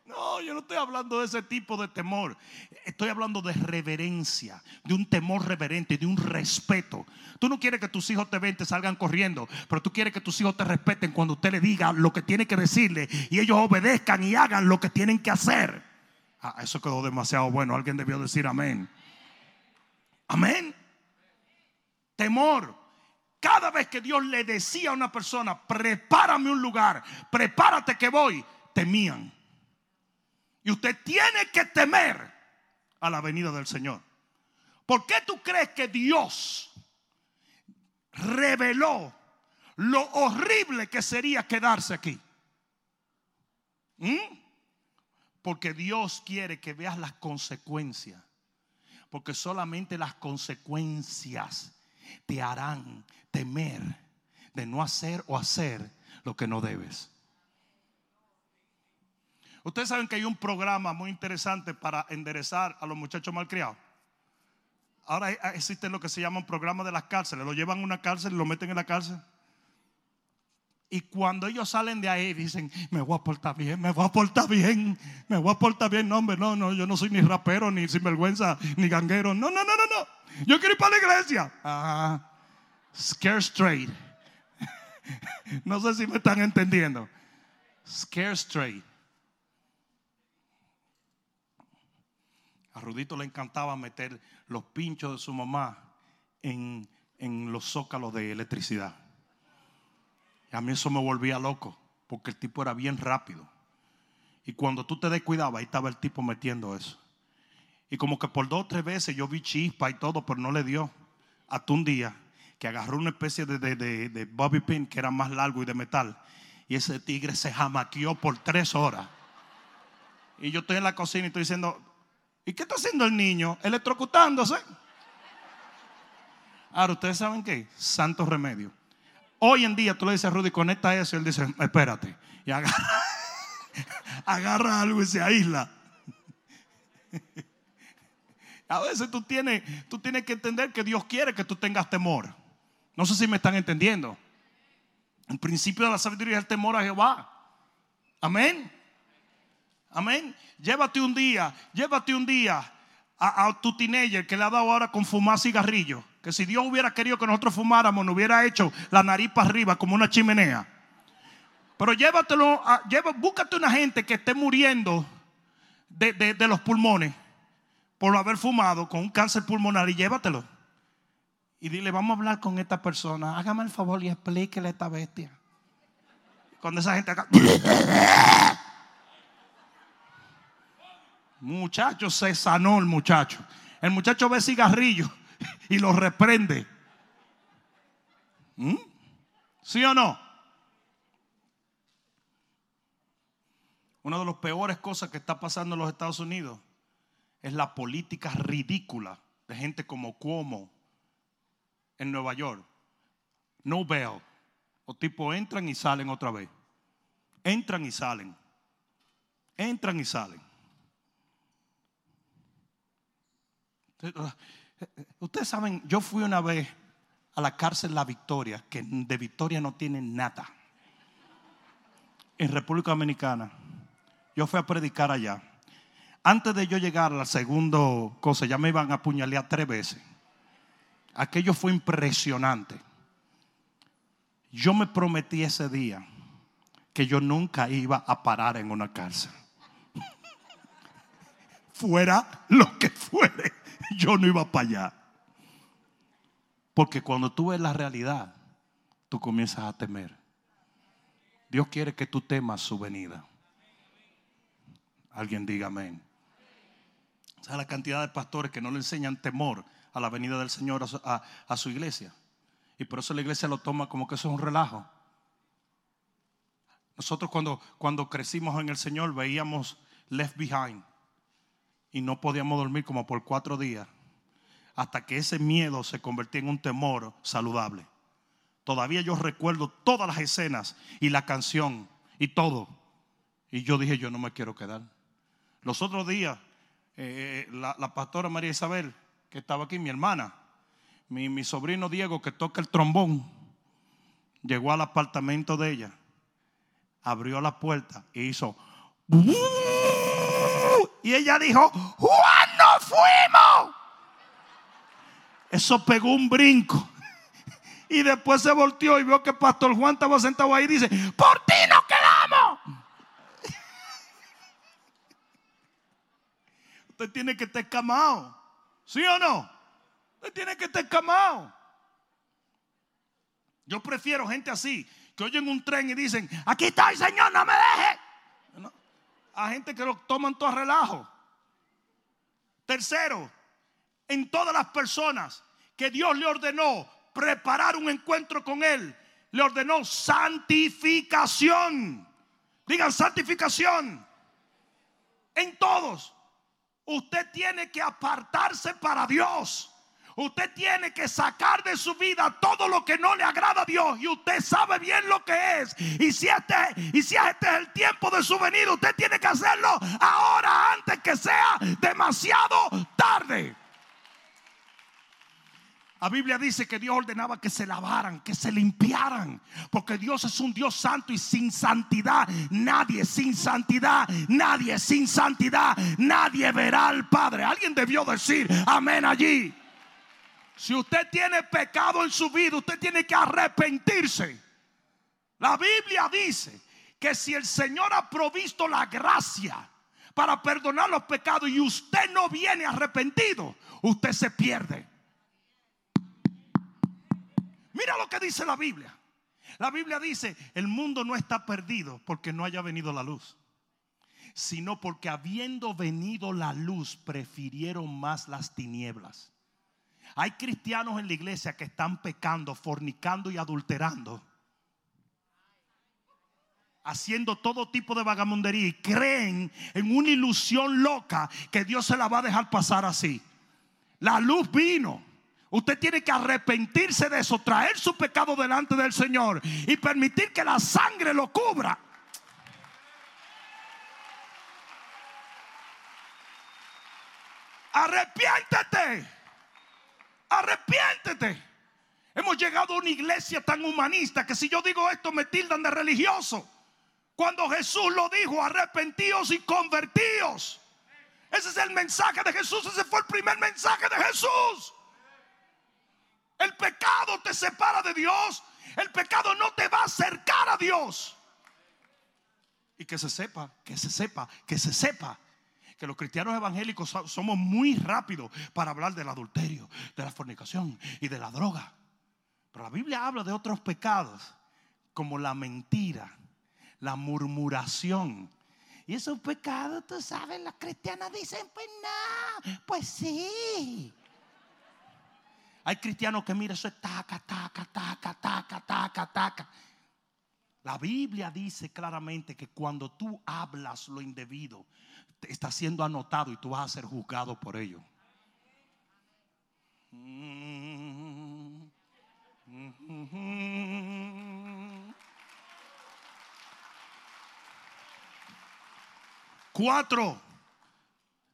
No, yo no estoy hablando de ese tipo de temor. Estoy hablando de reverencia, de un temor reverente, de un respeto. Tú no quieres que tus hijos te ven, te salgan corriendo, pero tú quieres que tus hijos te respeten cuando usted le diga lo que tiene que decirle y ellos obedezcan y hagan lo que tienen que hacer. Ah, eso quedó demasiado bueno. Alguien debió decir amén. Amén. Temor. cada vez que Dios le decía a una persona, prepárame un lugar, prepárate que voy, temían. Y usted tiene que temer a la venida del Señor. ¿Por qué tú crees que Dios reveló lo horrible que sería quedarse aquí? ¿Mm? Porque Dios quiere que veas las consecuencias. Porque solamente las consecuencias te harán temer de no hacer o hacer lo que no debes. Ustedes saben que hay un programa muy interesante para enderezar a los muchachos malcriados. Ahora existe lo que se llama un programa de las cárceles. Lo llevan a una cárcel y lo meten en la cárcel. Y cuando ellos salen de ahí dicen, me voy a portar bien, me voy a portar bien, me voy a portar bien. No, hombre, no, no, yo no soy ni rapero, ni sinvergüenza, ni ganguero. No, no, no, no, no. Yo quiero ir para la iglesia. Ah, scare straight. no sé si me están entendiendo. Scare straight. A Rudito le encantaba meter los pinchos de su mamá en, en los zócalos de electricidad. A mí eso me volvía loco, porque el tipo era bien rápido. Y cuando tú te descuidabas, ahí estaba el tipo metiendo eso. Y como que por dos o tres veces yo vi chispa y todo, pero no le dio. Hasta un día que agarró una especie de, de, de, bobby pin que era más largo y de metal. Y ese tigre se jamaqueó por tres horas. Y yo estoy en la cocina y estoy diciendo, ¿y qué está haciendo el niño? Electrocutándose. Ahora, ¿ustedes saben qué? Santo remedio. Hoy en día tú le dices a Rudy, conecta eso. Y él dice, espérate. Y agarra, agarra algo y se aísla. A veces tú tienes, tú tienes que entender que Dios quiere que tú tengas temor. No sé si me están entendiendo. El principio de la sabiduría es el temor a Jehová. Amén. Amén. Llévate un día, llévate un día a, tu teenager que le ha dado ahora con fumar cigarrillo. Que si Dios hubiera querido que nosotros fumáramos, nos hubiera hecho la nariz para arriba como una chimenea. Pero llévatelo, búscate una gente que esté muriendo de los pulmones por haber fumado con un cáncer pulmonar y llévatelo. Y dile, vamos a hablar con esta persona. Hágame el favor y explíquele a esta bestia. Cuando esa gente acá. Muchacho, se sanó el muchacho. El muchacho ve cigarrillo y lo reprende. ¿Mm? ¿Sí o no? Una de las peores cosas que está pasando en los Estados Unidos es la política ridícula de gente como Cuomo en Nueva York. No bail. Los tipos entran y salen otra vez. Entran y salen. Entran y salen. Ustedes saben, yo fui una vez a la cárcel La Victoria, que de Victoria no tiene nada. En República Dominicana. Yo fui a predicar allá. Antes de yo llegar a la segunda cosa, ya me iban a apuñalear tres veces. Aquello fue impresionante. Yo me prometí ese día que yo nunca iba a parar en una cárcel. Fuera lo que fuere, yo no iba para allá. Porque cuando tú ves la realidad, tú comienzas a temer. Dios quiere que tú temas su venida. Alguien diga amén la cantidad de pastores que no le enseñan temor a la venida del Señor a su, iglesia? Y por eso la iglesia lo toma como que eso es un relajo. Nosotros cuando, cuando crecimos en el Señor veíamos Left Behind y no podíamos dormir como por cuatro días hasta que ese miedo se convirtió en un temor saludable. Todavía yo recuerdo todas las escenas y la canción y todo. Y yo dije, yo no me quiero quedar. Los otros días eh, la, pastora María Isabel, que estaba aquí, mi hermana, mi, sobrino Diego, que toca el trombón, llegó al apartamento de ella, abrió la puerta y hizo... Y ella dijo, Juan, no fuimos. Eso pegó un brinco. Y después se volteó y vio que Pastor Juan estaba sentado ahí y dice, por ti nos quedamos. Usted tiene que estar escamado. ¿Sí o no? Usted tiene que estar escamado. Yo prefiero gente así, que oyen un tren y dicen, aquí estoy, Señor, no me deje. A gente que lo toman todo a relajo. Tercero, en todas las personas que Dios le ordenó preparar un encuentro con Él, le ordenó santificación. Digan santificación. En todos. Usted tiene que apartarse para Dios. Usted tiene que sacar de su vida todo lo que no le agrada a Dios. Y usted sabe bien lo que es. Y si este, y si este es el tiempo de su venida, usted tiene que hacerlo ahora antes que sea demasiado tarde. La Biblia dice que Dios ordenaba que se lavaran, que se limpiaran, porque Dios es un Dios santo y sin santidad, nadie sin santidad, nadie sin santidad, nadie verá al Padre. Alguien debió decir amén allí. Si usted tiene pecado en su vida, usted tiene que arrepentirse. La Biblia dice que si el Señor ha provisto la gracia para perdonar los pecados y usted no viene arrepentido, usted se pierde. Mira lo que dice la Biblia. La Biblia dice, el mundo no está perdido porque no haya venido la luz, sino porque habiendo venido la luz, prefirieron más las tinieblas. Hay cristianos en la iglesia que están pecando, fornicando y adulterando. Haciendo todo tipo de vagamundería y creen en una ilusión loca que Dios se la va a dejar pasar así. La luz vino. Usted tiene que arrepentirse de eso, traer su pecado delante del Señor y permitir que la sangre lo cubra. Arrepiéntete. Arrepiéntete. Hemos llegado a una iglesia tan humanista que si yo digo esto me tildan de religioso. Cuando Jesús lo dijo, arrepentíos y convertíos. Ese es el mensaje de Jesús. Ese fue el primer mensaje de Jesús. El pecado te separa de Dios. El pecado no te va a acercar a Dios. Y que se sepa, que se sepa, que se sepa que los cristianos evangélicos somos muy rápidos para hablar del adulterio, de la fornicación y de la droga. Pero la Biblia habla de otros pecados como la mentira, la murmuración. Y esos pecados, tú sabes, las cristianas dicen, pues no, pues sí. Hay cristianos que mira eso es taca, taca, taca, taca, taca, taca. La Biblia dice claramente que cuando tú hablas lo indebido, está siendo anotado y tú vas a ser juzgado por ello. Cuatro.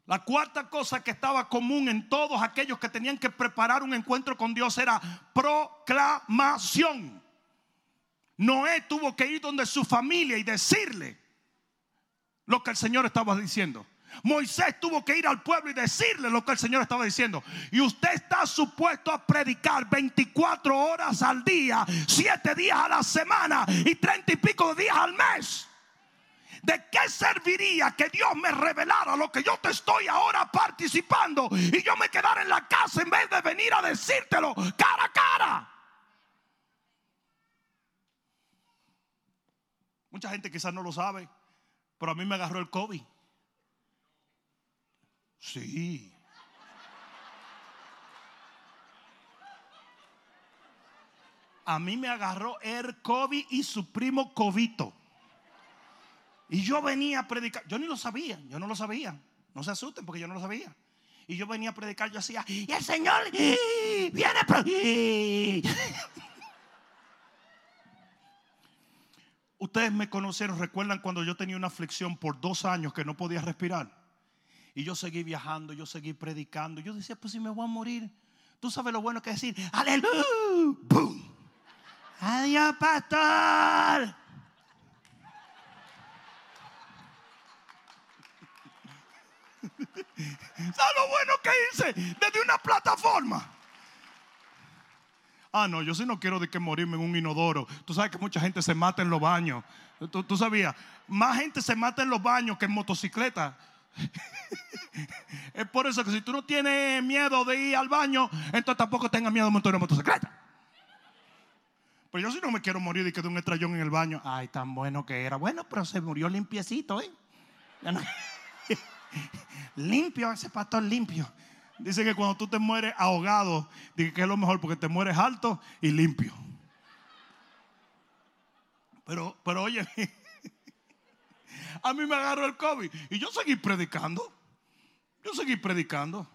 La cuarta cosa que estaba común en todos aquellos que tenían que preparar un encuentro con Dios era proclamación. Noé tuvo que ir donde su familia y decirle lo que el Señor estaba diciendo. Moisés tuvo que ir al pueblo y decirle lo que el Señor estaba diciendo. Y usted está supuesto a predicar 24 horas al día, 7 días a la semana y 30 y pico de días al mes. ¿De qué serviría que Dios me revelara lo que yo te estoy ahora participando y yo me quedara en la casa en vez de venir a decírtelo cara a cara? Mucha gente quizás no lo sabe, pero a mí me agarró el COVID. Sí. A mí me agarró el COVID y su primo Covito. Y yo venía a predicar, yo ni lo sabía, yo no lo sabía. No se asusten porque yo no lo sabía. Y yo venía a predicar, yo hacía, y el Señor viene. Ustedes me conocieron, recuerdan cuando yo tenía una aflicción por dos años que no podía respirar. Y yo seguí viajando, yo seguí predicando. Yo decía, pues si me voy a morir, tú sabes lo bueno que decir, aleluya, Adiós, pastor. ¿Sabes lo bueno que hice desde una plataforma? Ah, no, yo sí no quiero de que morirme en un inodoro. Tú sabes que mucha gente se mata en los baños. ¿Tú, sabías? Más gente se mata en los baños que en motocicleta. es por eso que si tú no tienes miedo de ir al baño, entonces tampoco tengas miedo de montar en motocicleta. Pero yo si no me quiero morir y quedé un estrellón en el baño. Ay, tan bueno que era. Bueno, pero se murió limpiecito, ¿eh? limpio, ese pastor limpio. Dice que cuando tú te mueres ahogado, dice que es lo mejor porque te mueres alto y limpio. Pero, pero oye, a mí me agarró el COVID y yo seguí predicando. Yo seguí predicando.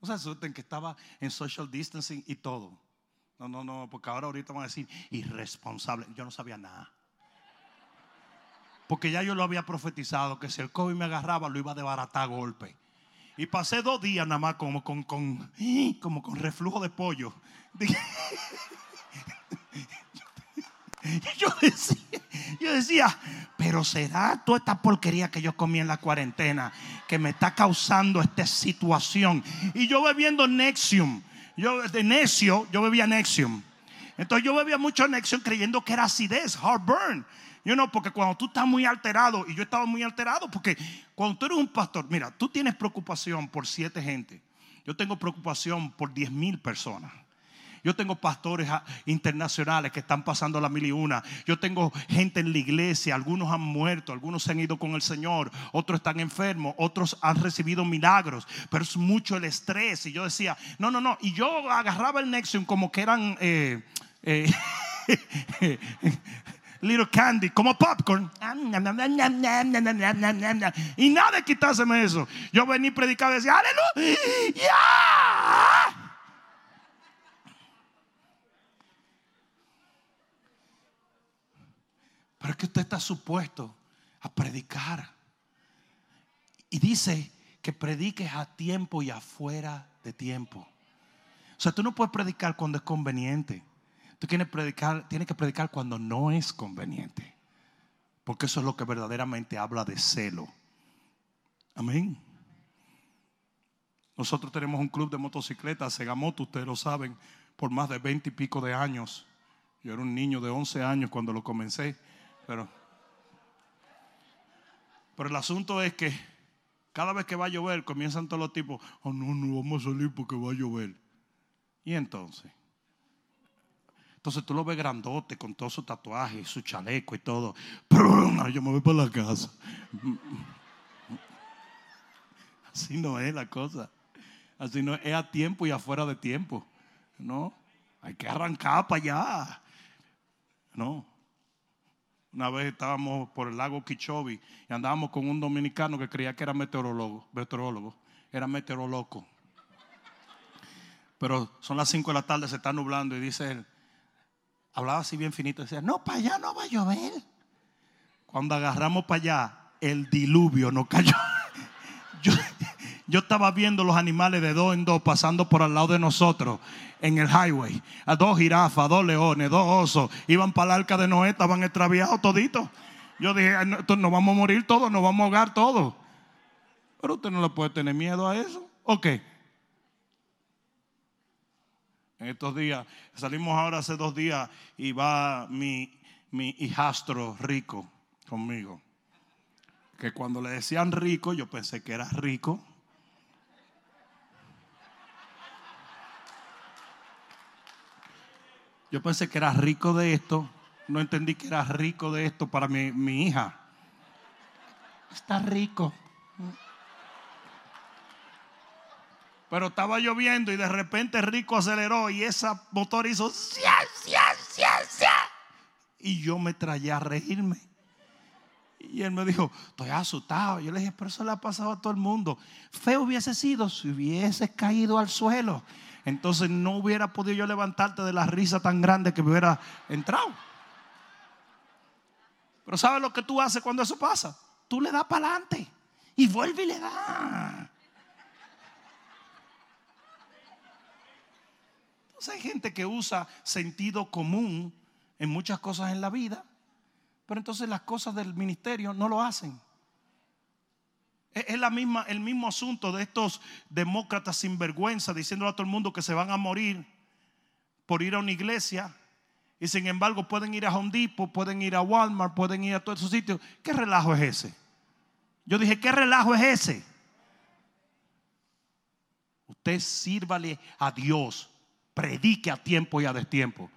O sea, en que estaba en social distancing y todo. No, no, no, porque ahora ahorita van a decir irresponsable. Yo no sabía nada. Porque ya yo lo había profetizado que si el COVID me agarraba lo iba a desbaratar a golpe. Y pasé dos días nada más como con, con, como con reflujo de pollo. Yo decía, yo decía, pero será toda esta porquería que yo comí en la cuarentena que me está causando esta situación. Y yo bebiendo Nexium, yo de necio, yo bebía Nexium. Entonces yo bebía mucho Nexium creyendo que era acidez, heartburn. Yo no, porque cuando tú estás muy alterado, y yo estaba muy alterado, porque cuando tú eres un pastor, mira, tú tienes preocupación por siete gente. Yo tengo preocupación por diez mil personas. Yo tengo pastores ah, internacionales que están pasando la mil y una. Yo tengo gente en la iglesia. Algunos han muerto, algunos se han ido con el Señor, otros están enfermos, otros han recibido milagros. Pero es mucho el estrés. Y yo decía, no, no, no. Y yo agarraba el Nexium como que eran. Eh, eh, little candy, como popcorn. Y nada de quitárseme eso. Yo venía y predicaba y decía, aleluya. Pero es que usted está supuesto a predicar. Y dice que prediques a tiempo y afuera de tiempo. O sea, tú no puedes predicar cuando es conveniente. Tú tienes, que predicar cuando no es conveniente. Porque eso es lo que verdaderamente habla de celo. Amén. Nosotros tenemos un club de motocicletas, Segamoto, ustedes lo saben, por más de 20 y pico de años. Yo era un niño de 11 años cuando lo comencé. Pero, pero el asunto es que cada vez que va a llover comienzan todos los tipos, oh no, no vamos a salir porque va a llover. Y entonces, entonces tú lo ves grandote con todo su tatuaje, su chaleco y todo. Yo me voy para la casa. Así no es la cosa. Así no es, es a tiempo y afuera de tiempo. No, hay que arrancar para allá. No, una vez estábamos por el lago Kichobi y andábamos con un dominicano que creía que era meteorólogo, meteorólogo, era meteorólogo. Pero son las 5 de la tarde, se está nublando y dice él, hablaba así bien finito, decía, no, para allá no va a llover. Cuando agarramos para allá, el diluvio no cayó. Yo, yo estaba viendo los animales de dos en dos pasando por al lado de nosotros en el highway. A dos jirafas, dos leones, dos osos. Iban para el arca de Noé, estaban extraviados toditos. Yo dije, nos vamos a morir todos, nos vamos a ahogar todos. Pero usted no le puede tener miedo a eso. Ok. En estos días, salimos ahora hace dos días y va mi, mi hijastro rico conmigo. Que cuando le decían rico, yo pensé que era rico. Yo pensé que era rico de esto. No entendí que era rico de esto para mi, mi hija. Está rico. Pero estaba lloviendo y de repente Rico aceleró y esa motor hizo y yo me traía a reírme. Y él me dijo, estoy asustado. Yo le dije, pero eso le ha pasado a todo el mundo. Feo hubiese sido si hubiese caído al suelo entonces no hubiera podido yo levantarte de la risa tan grande que me hubiera entrado. Pero ¿sabes lo que tú haces cuando eso pasa? Tú le das para adelante y vuelve y le da. Entonces hay gente que usa sentido común en muchas cosas en la vida, pero entonces las cosas del ministerio no lo hacen. Es la misma, el mismo asunto de estos demócratas sin vergüenza diciéndole a todo el mundo que se van a morir por ir a una iglesia y sin embargo pueden ir a Home pueden ir a Walmart, pueden ir a todos esos sitios. ¿Qué relajo es ese? Yo dije, ¿qué relajo es ese? Usted sírvale a Dios, predique a tiempo y a destiempo.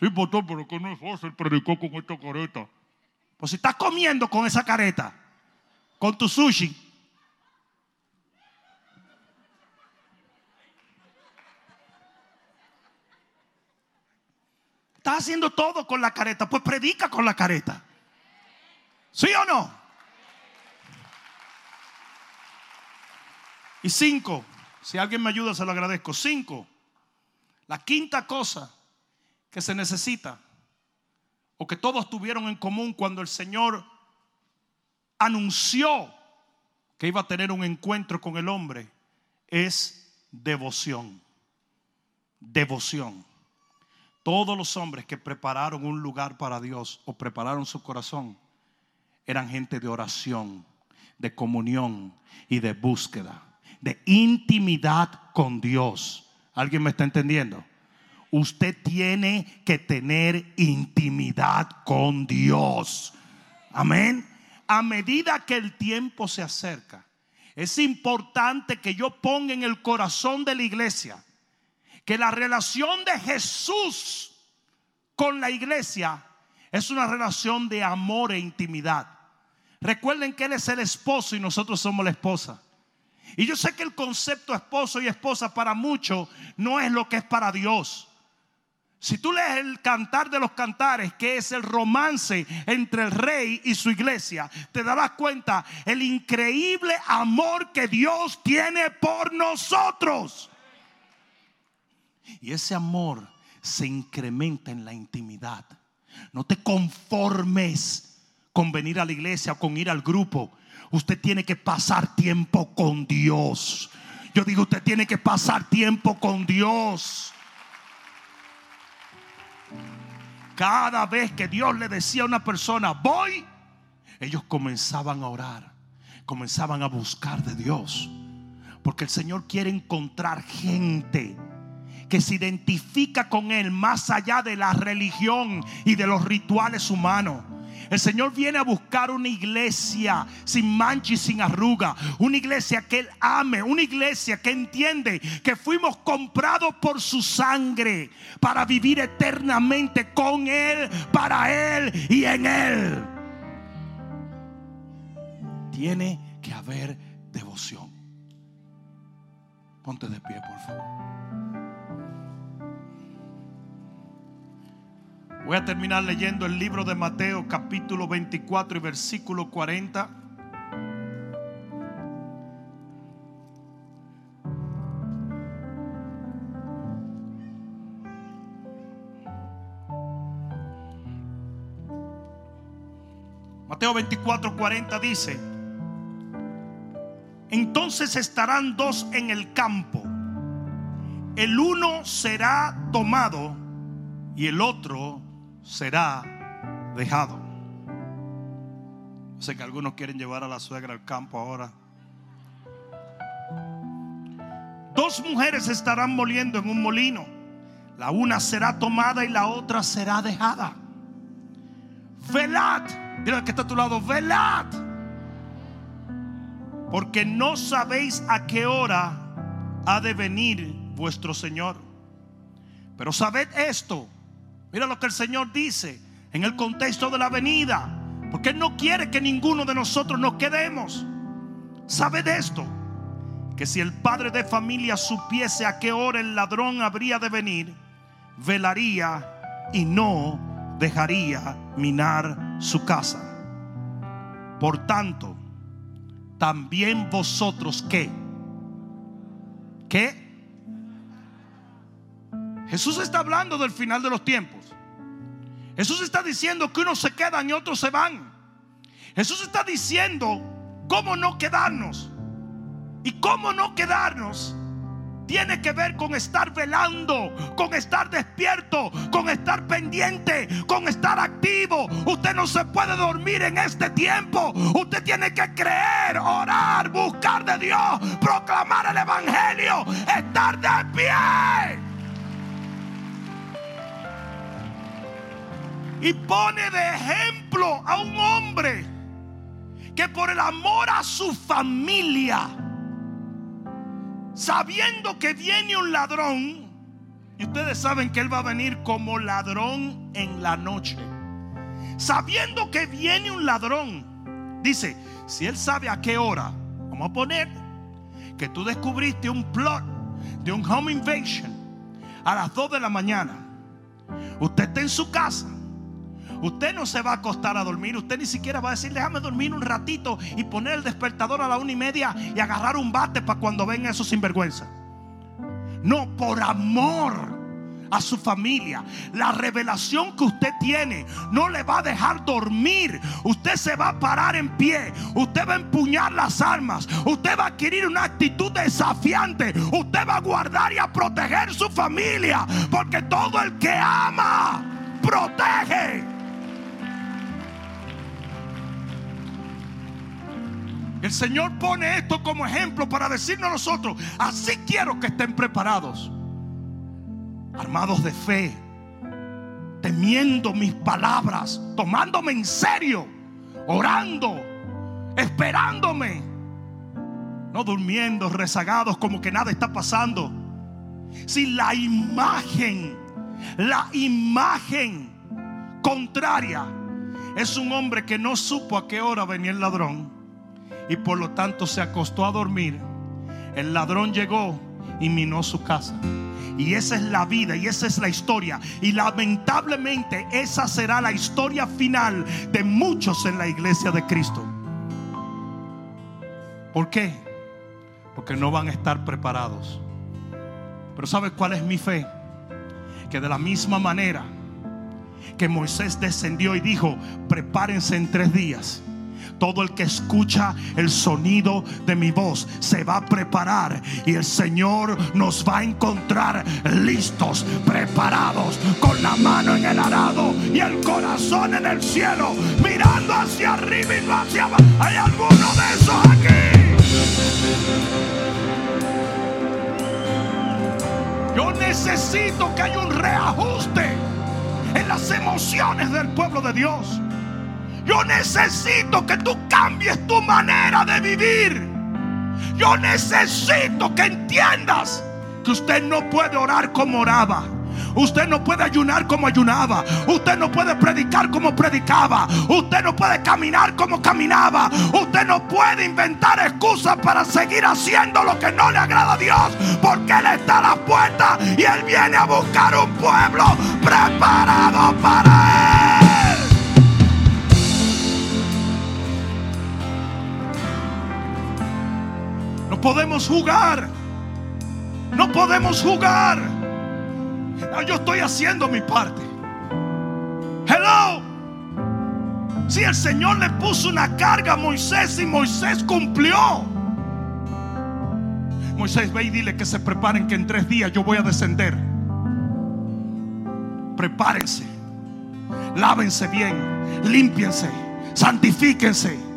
Sí, pastor, pero que no es fácil predicó con esta careta. Pues si estás comiendo con esa careta, con tu sushi, estás haciendo todo con la careta, pues predica con la careta. ¿Sí o no? Y cinco, si alguien me ayuda, se lo agradezco. Cinco, la quinta cosa que se necesita o que todos tuvieron en común cuando el Señor anunció que iba a tener un encuentro con el hombre es devoción. Devoción. Todos los hombres que prepararon un lugar para Dios o prepararon su corazón eran gente de oración, de comunión y de búsqueda, de intimidad con Dios. ¿Alguien me está entendiendo? Usted tiene que tener intimidad con Dios. Amén. A medida que el tiempo se acerca, es importante que yo ponga en el corazón de la iglesia que la relación de Jesús con la iglesia es una relación de amor e intimidad. Recuerden que Él es el esposo y nosotros somos la esposa. Y yo sé que el concepto esposo y esposa para muchos no es lo que es para Dios. Si tú lees el cantar de los cantares, que es el romance entre el rey y su iglesia, te darás cuenta el increíble amor que Dios tiene por nosotros. Y ese amor se incrementa en la intimidad. No te conformes con venir a la iglesia o con ir al grupo. Usted tiene que pasar tiempo con Dios. Yo digo, usted tiene que pasar tiempo con Dios. Cada vez que Dios le decía a una persona, voy, ellos comenzaban a orar, comenzaban a buscar de Dios. Porque el Señor quiere encontrar gente que se identifica con Él más allá de la religión y de los rituales humanos. El Señor viene a buscar una iglesia sin mancha y sin arruga. Una iglesia que Él ame. Una iglesia que entiende que fuimos comprados por su sangre para vivir eternamente con Él, para Él y en Él. Tiene que haber devoción. Ponte de pie, por favor. Voy a terminar leyendo el libro de Mateo capítulo 24 y versículo 40. Mateo 24, 40 dice, entonces estarán dos en el campo, el uno será tomado y el otro será dejado. Sé que algunos quieren llevar a la suegra al campo ahora. Dos mujeres estarán moliendo en un molino. La una será tomada y la otra será dejada. Velad. Dile que está a tu lado. Velad. Porque no sabéis a qué hora ha de venir vuestro Señor. Pero sabed esto Mira lo que el Señor dice en el contexto de la venida. Porque Él no quiere que ninguno de nosotros nos quedemos. ¿Sabe de esto? Que si el padre de familia supiese a qué hora el ladrón habría de venir, velaría y no dejaría minar su casa. Por tanto, también vosotros qué? ¿Qué? Jesús está hablando del final de los tiempos. Jesús está diciendo que unos se quedan y otros se van. Jesús está diciendo cómo no quedarnos. Y cómo no quedarnos tiene que ver con estar velando, con estar despierto, con estar pendiente, con estar activo. Usted no se puede dormir en este tiempo. Usted tiene que creer, orar, buscar de Dios, proclamar el Evangelio, estar de pie. Y pone de ejemplo a un hombre que por el amor a su familia, sabiendo que viene un ladrón, Y ustedes saben que Él va a venir como ladrón en la noche. Sabiendo que viene un ladrón. Dice, si Él sabe a qué hora, vamos a poner que tú descubriste un plot de un home invasion a las 2 de la mañana. Usted está en su casa. Usted no se va a acostar a dormir. Usted ni siquiera va a decir, déjame dormir un ratito y poner el despertador a la una y media y agarrar un bate para cuando venga esos sinvergüenza. No, por amor a su familia. La revelación que usted tiene no le va a dejar dormir. Usted se va a parar en pie. Usted va a empuñar las armas. Usted va a adquirir una actitud desafiante. Usted va a guardar y a proteger su familia. Porque todo el que ama, protege. El Señor pone esto como ejemplo para decirnos a nosotros, así quiero que estén preparados armados de fe, temiendo mis palabras, tomándome en serio, orando, esperándome, no durmiendo, rezagados como que nada está pasando. Si la imagen, la imagen contraria es un hombre que no supo a qué hora venía el ladrón y por lo tanto se acostó a dormir, el ladrón llegó y minó su casa. Y esa es la vida y esa es la historia. Y lamentablemente esa será la historia final de muchos en la iglesia de Cristo. ¿Por qué? Porque no van a estar preparados. Pero ¿sabe cuál es mi fe? Que de la misma manera que Moisés descendió y dijo, prepárense en tres días todo el que escucha el sonido de mi voz se va a preparar y el Señor nos va a encontrar listos, preparados, con la mano en el arado y el corazón en el cielo, mirando hacia arriba y no hacia abajo. ¿Hay alguno de esos aquí? Yo necesito que haya un reajuste en las emociones del pueblo de Dios. Yo necesito que tú cambies tu manera de vivir. Yo necesito que entiendas que usted no puede orar como oraba. Usted no puede ayunar como ayunaba. Usted no puede predicar como predicaba. Usted no puede caminar como caminaba. Usted no puede inventar excusas para seguir haciendo lo que no le agrada a Dios. Porque Él está a la puerta y Él viene a buscar un pueblo preparado para Él. Podemos jugar. No podemos jugar. yo estoy haciendo mi parte. Hello. Si el Señor le puso una carga a Moisés y Moisés cumplió. Moisés ve y dile que se preparen que en tres días yo voy a descender. Prepárense. Lávense bien. Límpiense. Santifíquense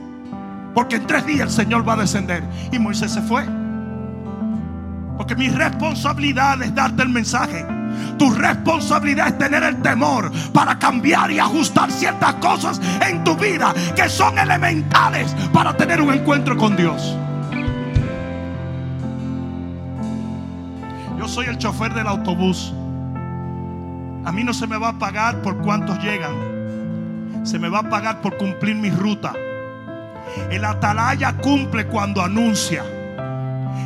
porque en tres días el Señor va a descender. Y Moisés se fue. Porque mi responsabilidad es darte el mensaje. Tu responsabilidad es tener el temor para cambiar y ajustar ciertas cosas en tu vida que son elementales para tener un encuentro con Dios. Yo soy el chofer del autobús. A mí no se me va a pagar por cuántos llegan. Se me va a pagar por cumplir mi ruta. El atalaya cumple cuando anuncia.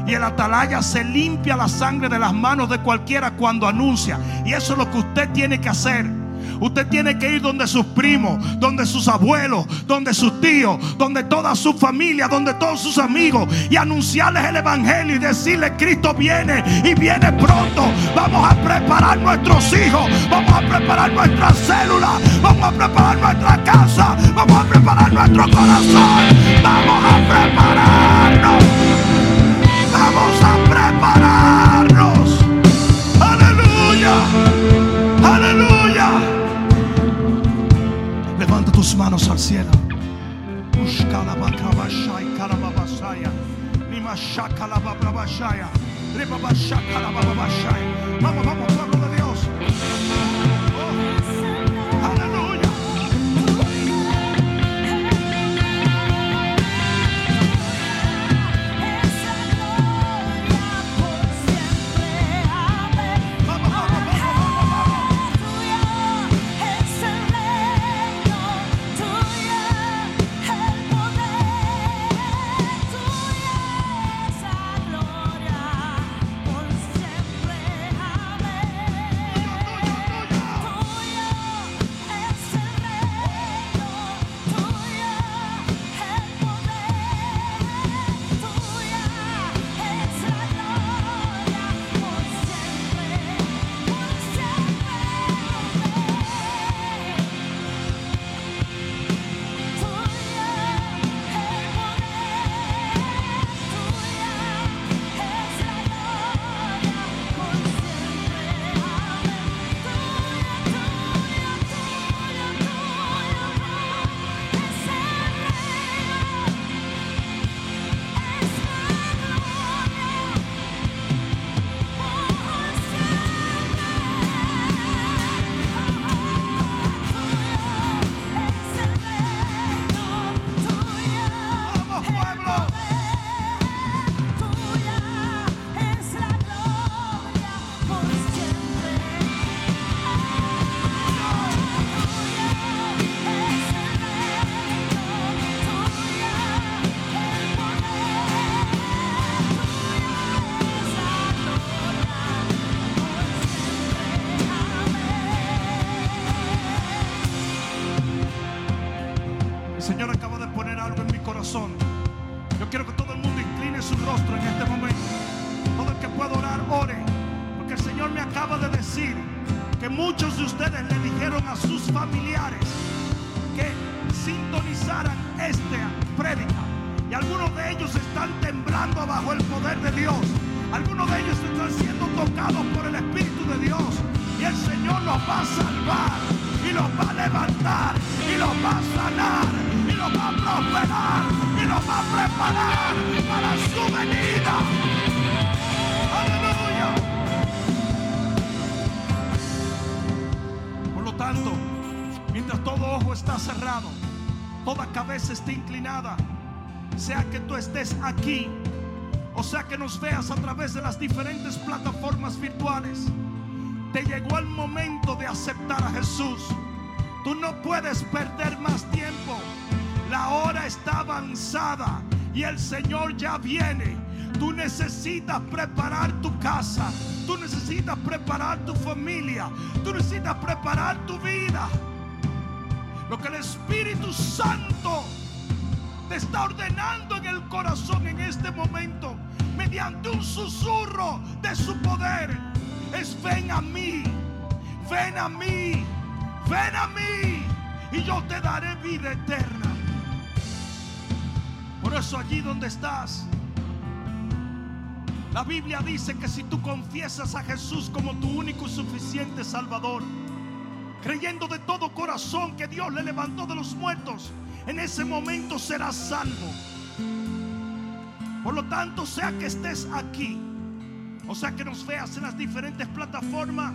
Y el atalaya se limpia la sangre de las manos de cualquiera cuando anuncia. Y eso es lo que usted tiene que hacer. Usted tiene que ir donde sus primos, donde sus abuelos, donde sus tíos, donde toda su familia, donde todos sus amigos y anunciarles el evangelio y decirles Cristo viene y viene pronto. Vamos a preparar nuestros hijos, vamos a preparar nuestras células, vamos a preparar nuestra casa, vamos a preparar nuestro corazón, vamos a prepararnos. Vamos a prepararnos. Cielo. Vamos, vamos, pueblo el Espíritu de Dios. Y el Señor los va a salvar. Y los va a levantar. Y los va a sanar. Y los va a prosperar. Y los va a preparar para su venida. Aleluya. Por lo tanto, mientras todo ojo está cerrado, toda cabeza está inclinada, sea que tú estés aquí, o sea que nos veas a través de las diferentes plataformas virtuales, te llegó el momento de aceptar a Jesús. Tú no puedes perder más tiempo. La hora está avanzada y el Señor ya viene. Tú necesitas preparar tu casa. Tú necesitas preparar tu familia. Tú necesitas preparar tu vida. Lo que el Espíritu Santo te está ordenando en el corazón en este momento, mediante un susurro de su poder, es ven a mí, ven a mí, ven a mí, y yo te daré vida eterna. Por eso allí donde estás, la Biblia dice que si tú confiesas a Jesús como tu único y suficiente Salvador, creyendo de todo corazón que Dios le levantó de los muertos, en ese momento serás salvo. Por lo tanto, sea que estés aquí, o sea que nos veas en las diferentes plataformas,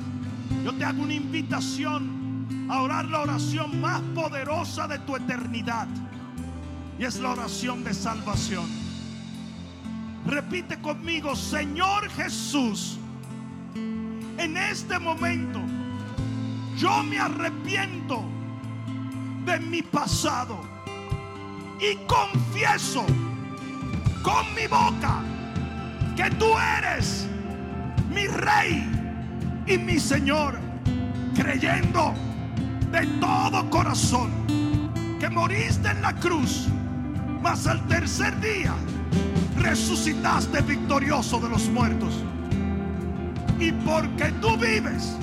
yo te hago una invitación a orar la oración más poderosa de tu eternidad. Y es la oración de salvación. Repite conmigo, Señor Jesús, en este momento yo me arrepiento de mi pasado y confieso con mi boca que tú eres mi rey y mi Señor, creyendo de todo corazón que moriste en la cruz, mas al tercer día resucitaste victorioso de los muertos. Y porque tú vives,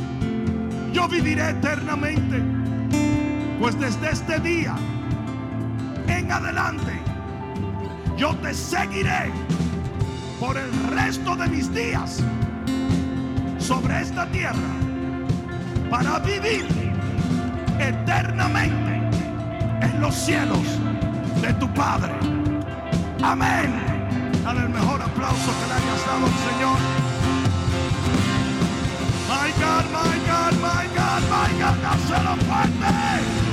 yo viviré eternamente. Pues desde este día en adelante, yo te seguiré por el resto de mis días sobre esta tierra para vivir eternamente en los cielos de tu Padre. Amén. Dale el mejor aplauso que le hayas dado al Señor. My God, my God, my God, my God, dáselo fuerte.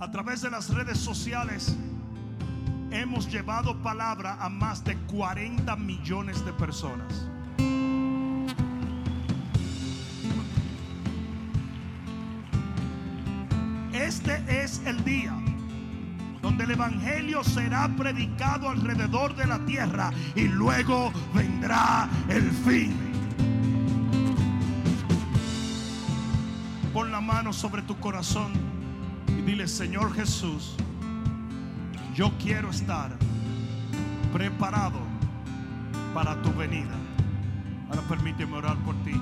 A través de las redes sociales hemos llevado palabra a más de 40 millones de personas. Este es el día donde el Evangelio será predicado alrededor de la tierra y luego vendrá el fin. Mano sobre tu corazón y dile, Señor Jesús, yo quiero estar preparado para tu venida. Ahora permíteme orar por ti.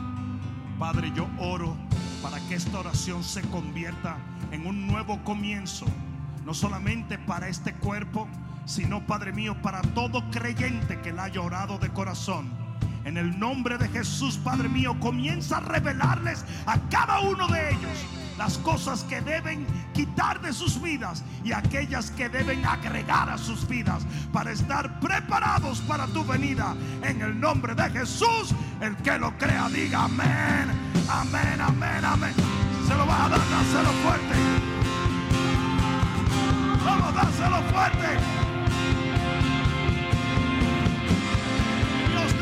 Padre, yo oro para que esta oración se convierta en un nuevo comienzo, no solamente para este cuerpo, sino, Padre mío, para todo creyente que la haya orado de corazón. En el nombre de Jesús, Padre mío, comienza a revelarles a cada uno de ellos las cosas que deben quitar de sus vidas y aquellas que deben agregar a sus vidas para estar preparados para tu venida. En el nombre de Jesús, el que lo crea, diga amén, amén, amén, amén. Se lo va a dar, dáselo fuerte. Vamos, dáselo fuerte.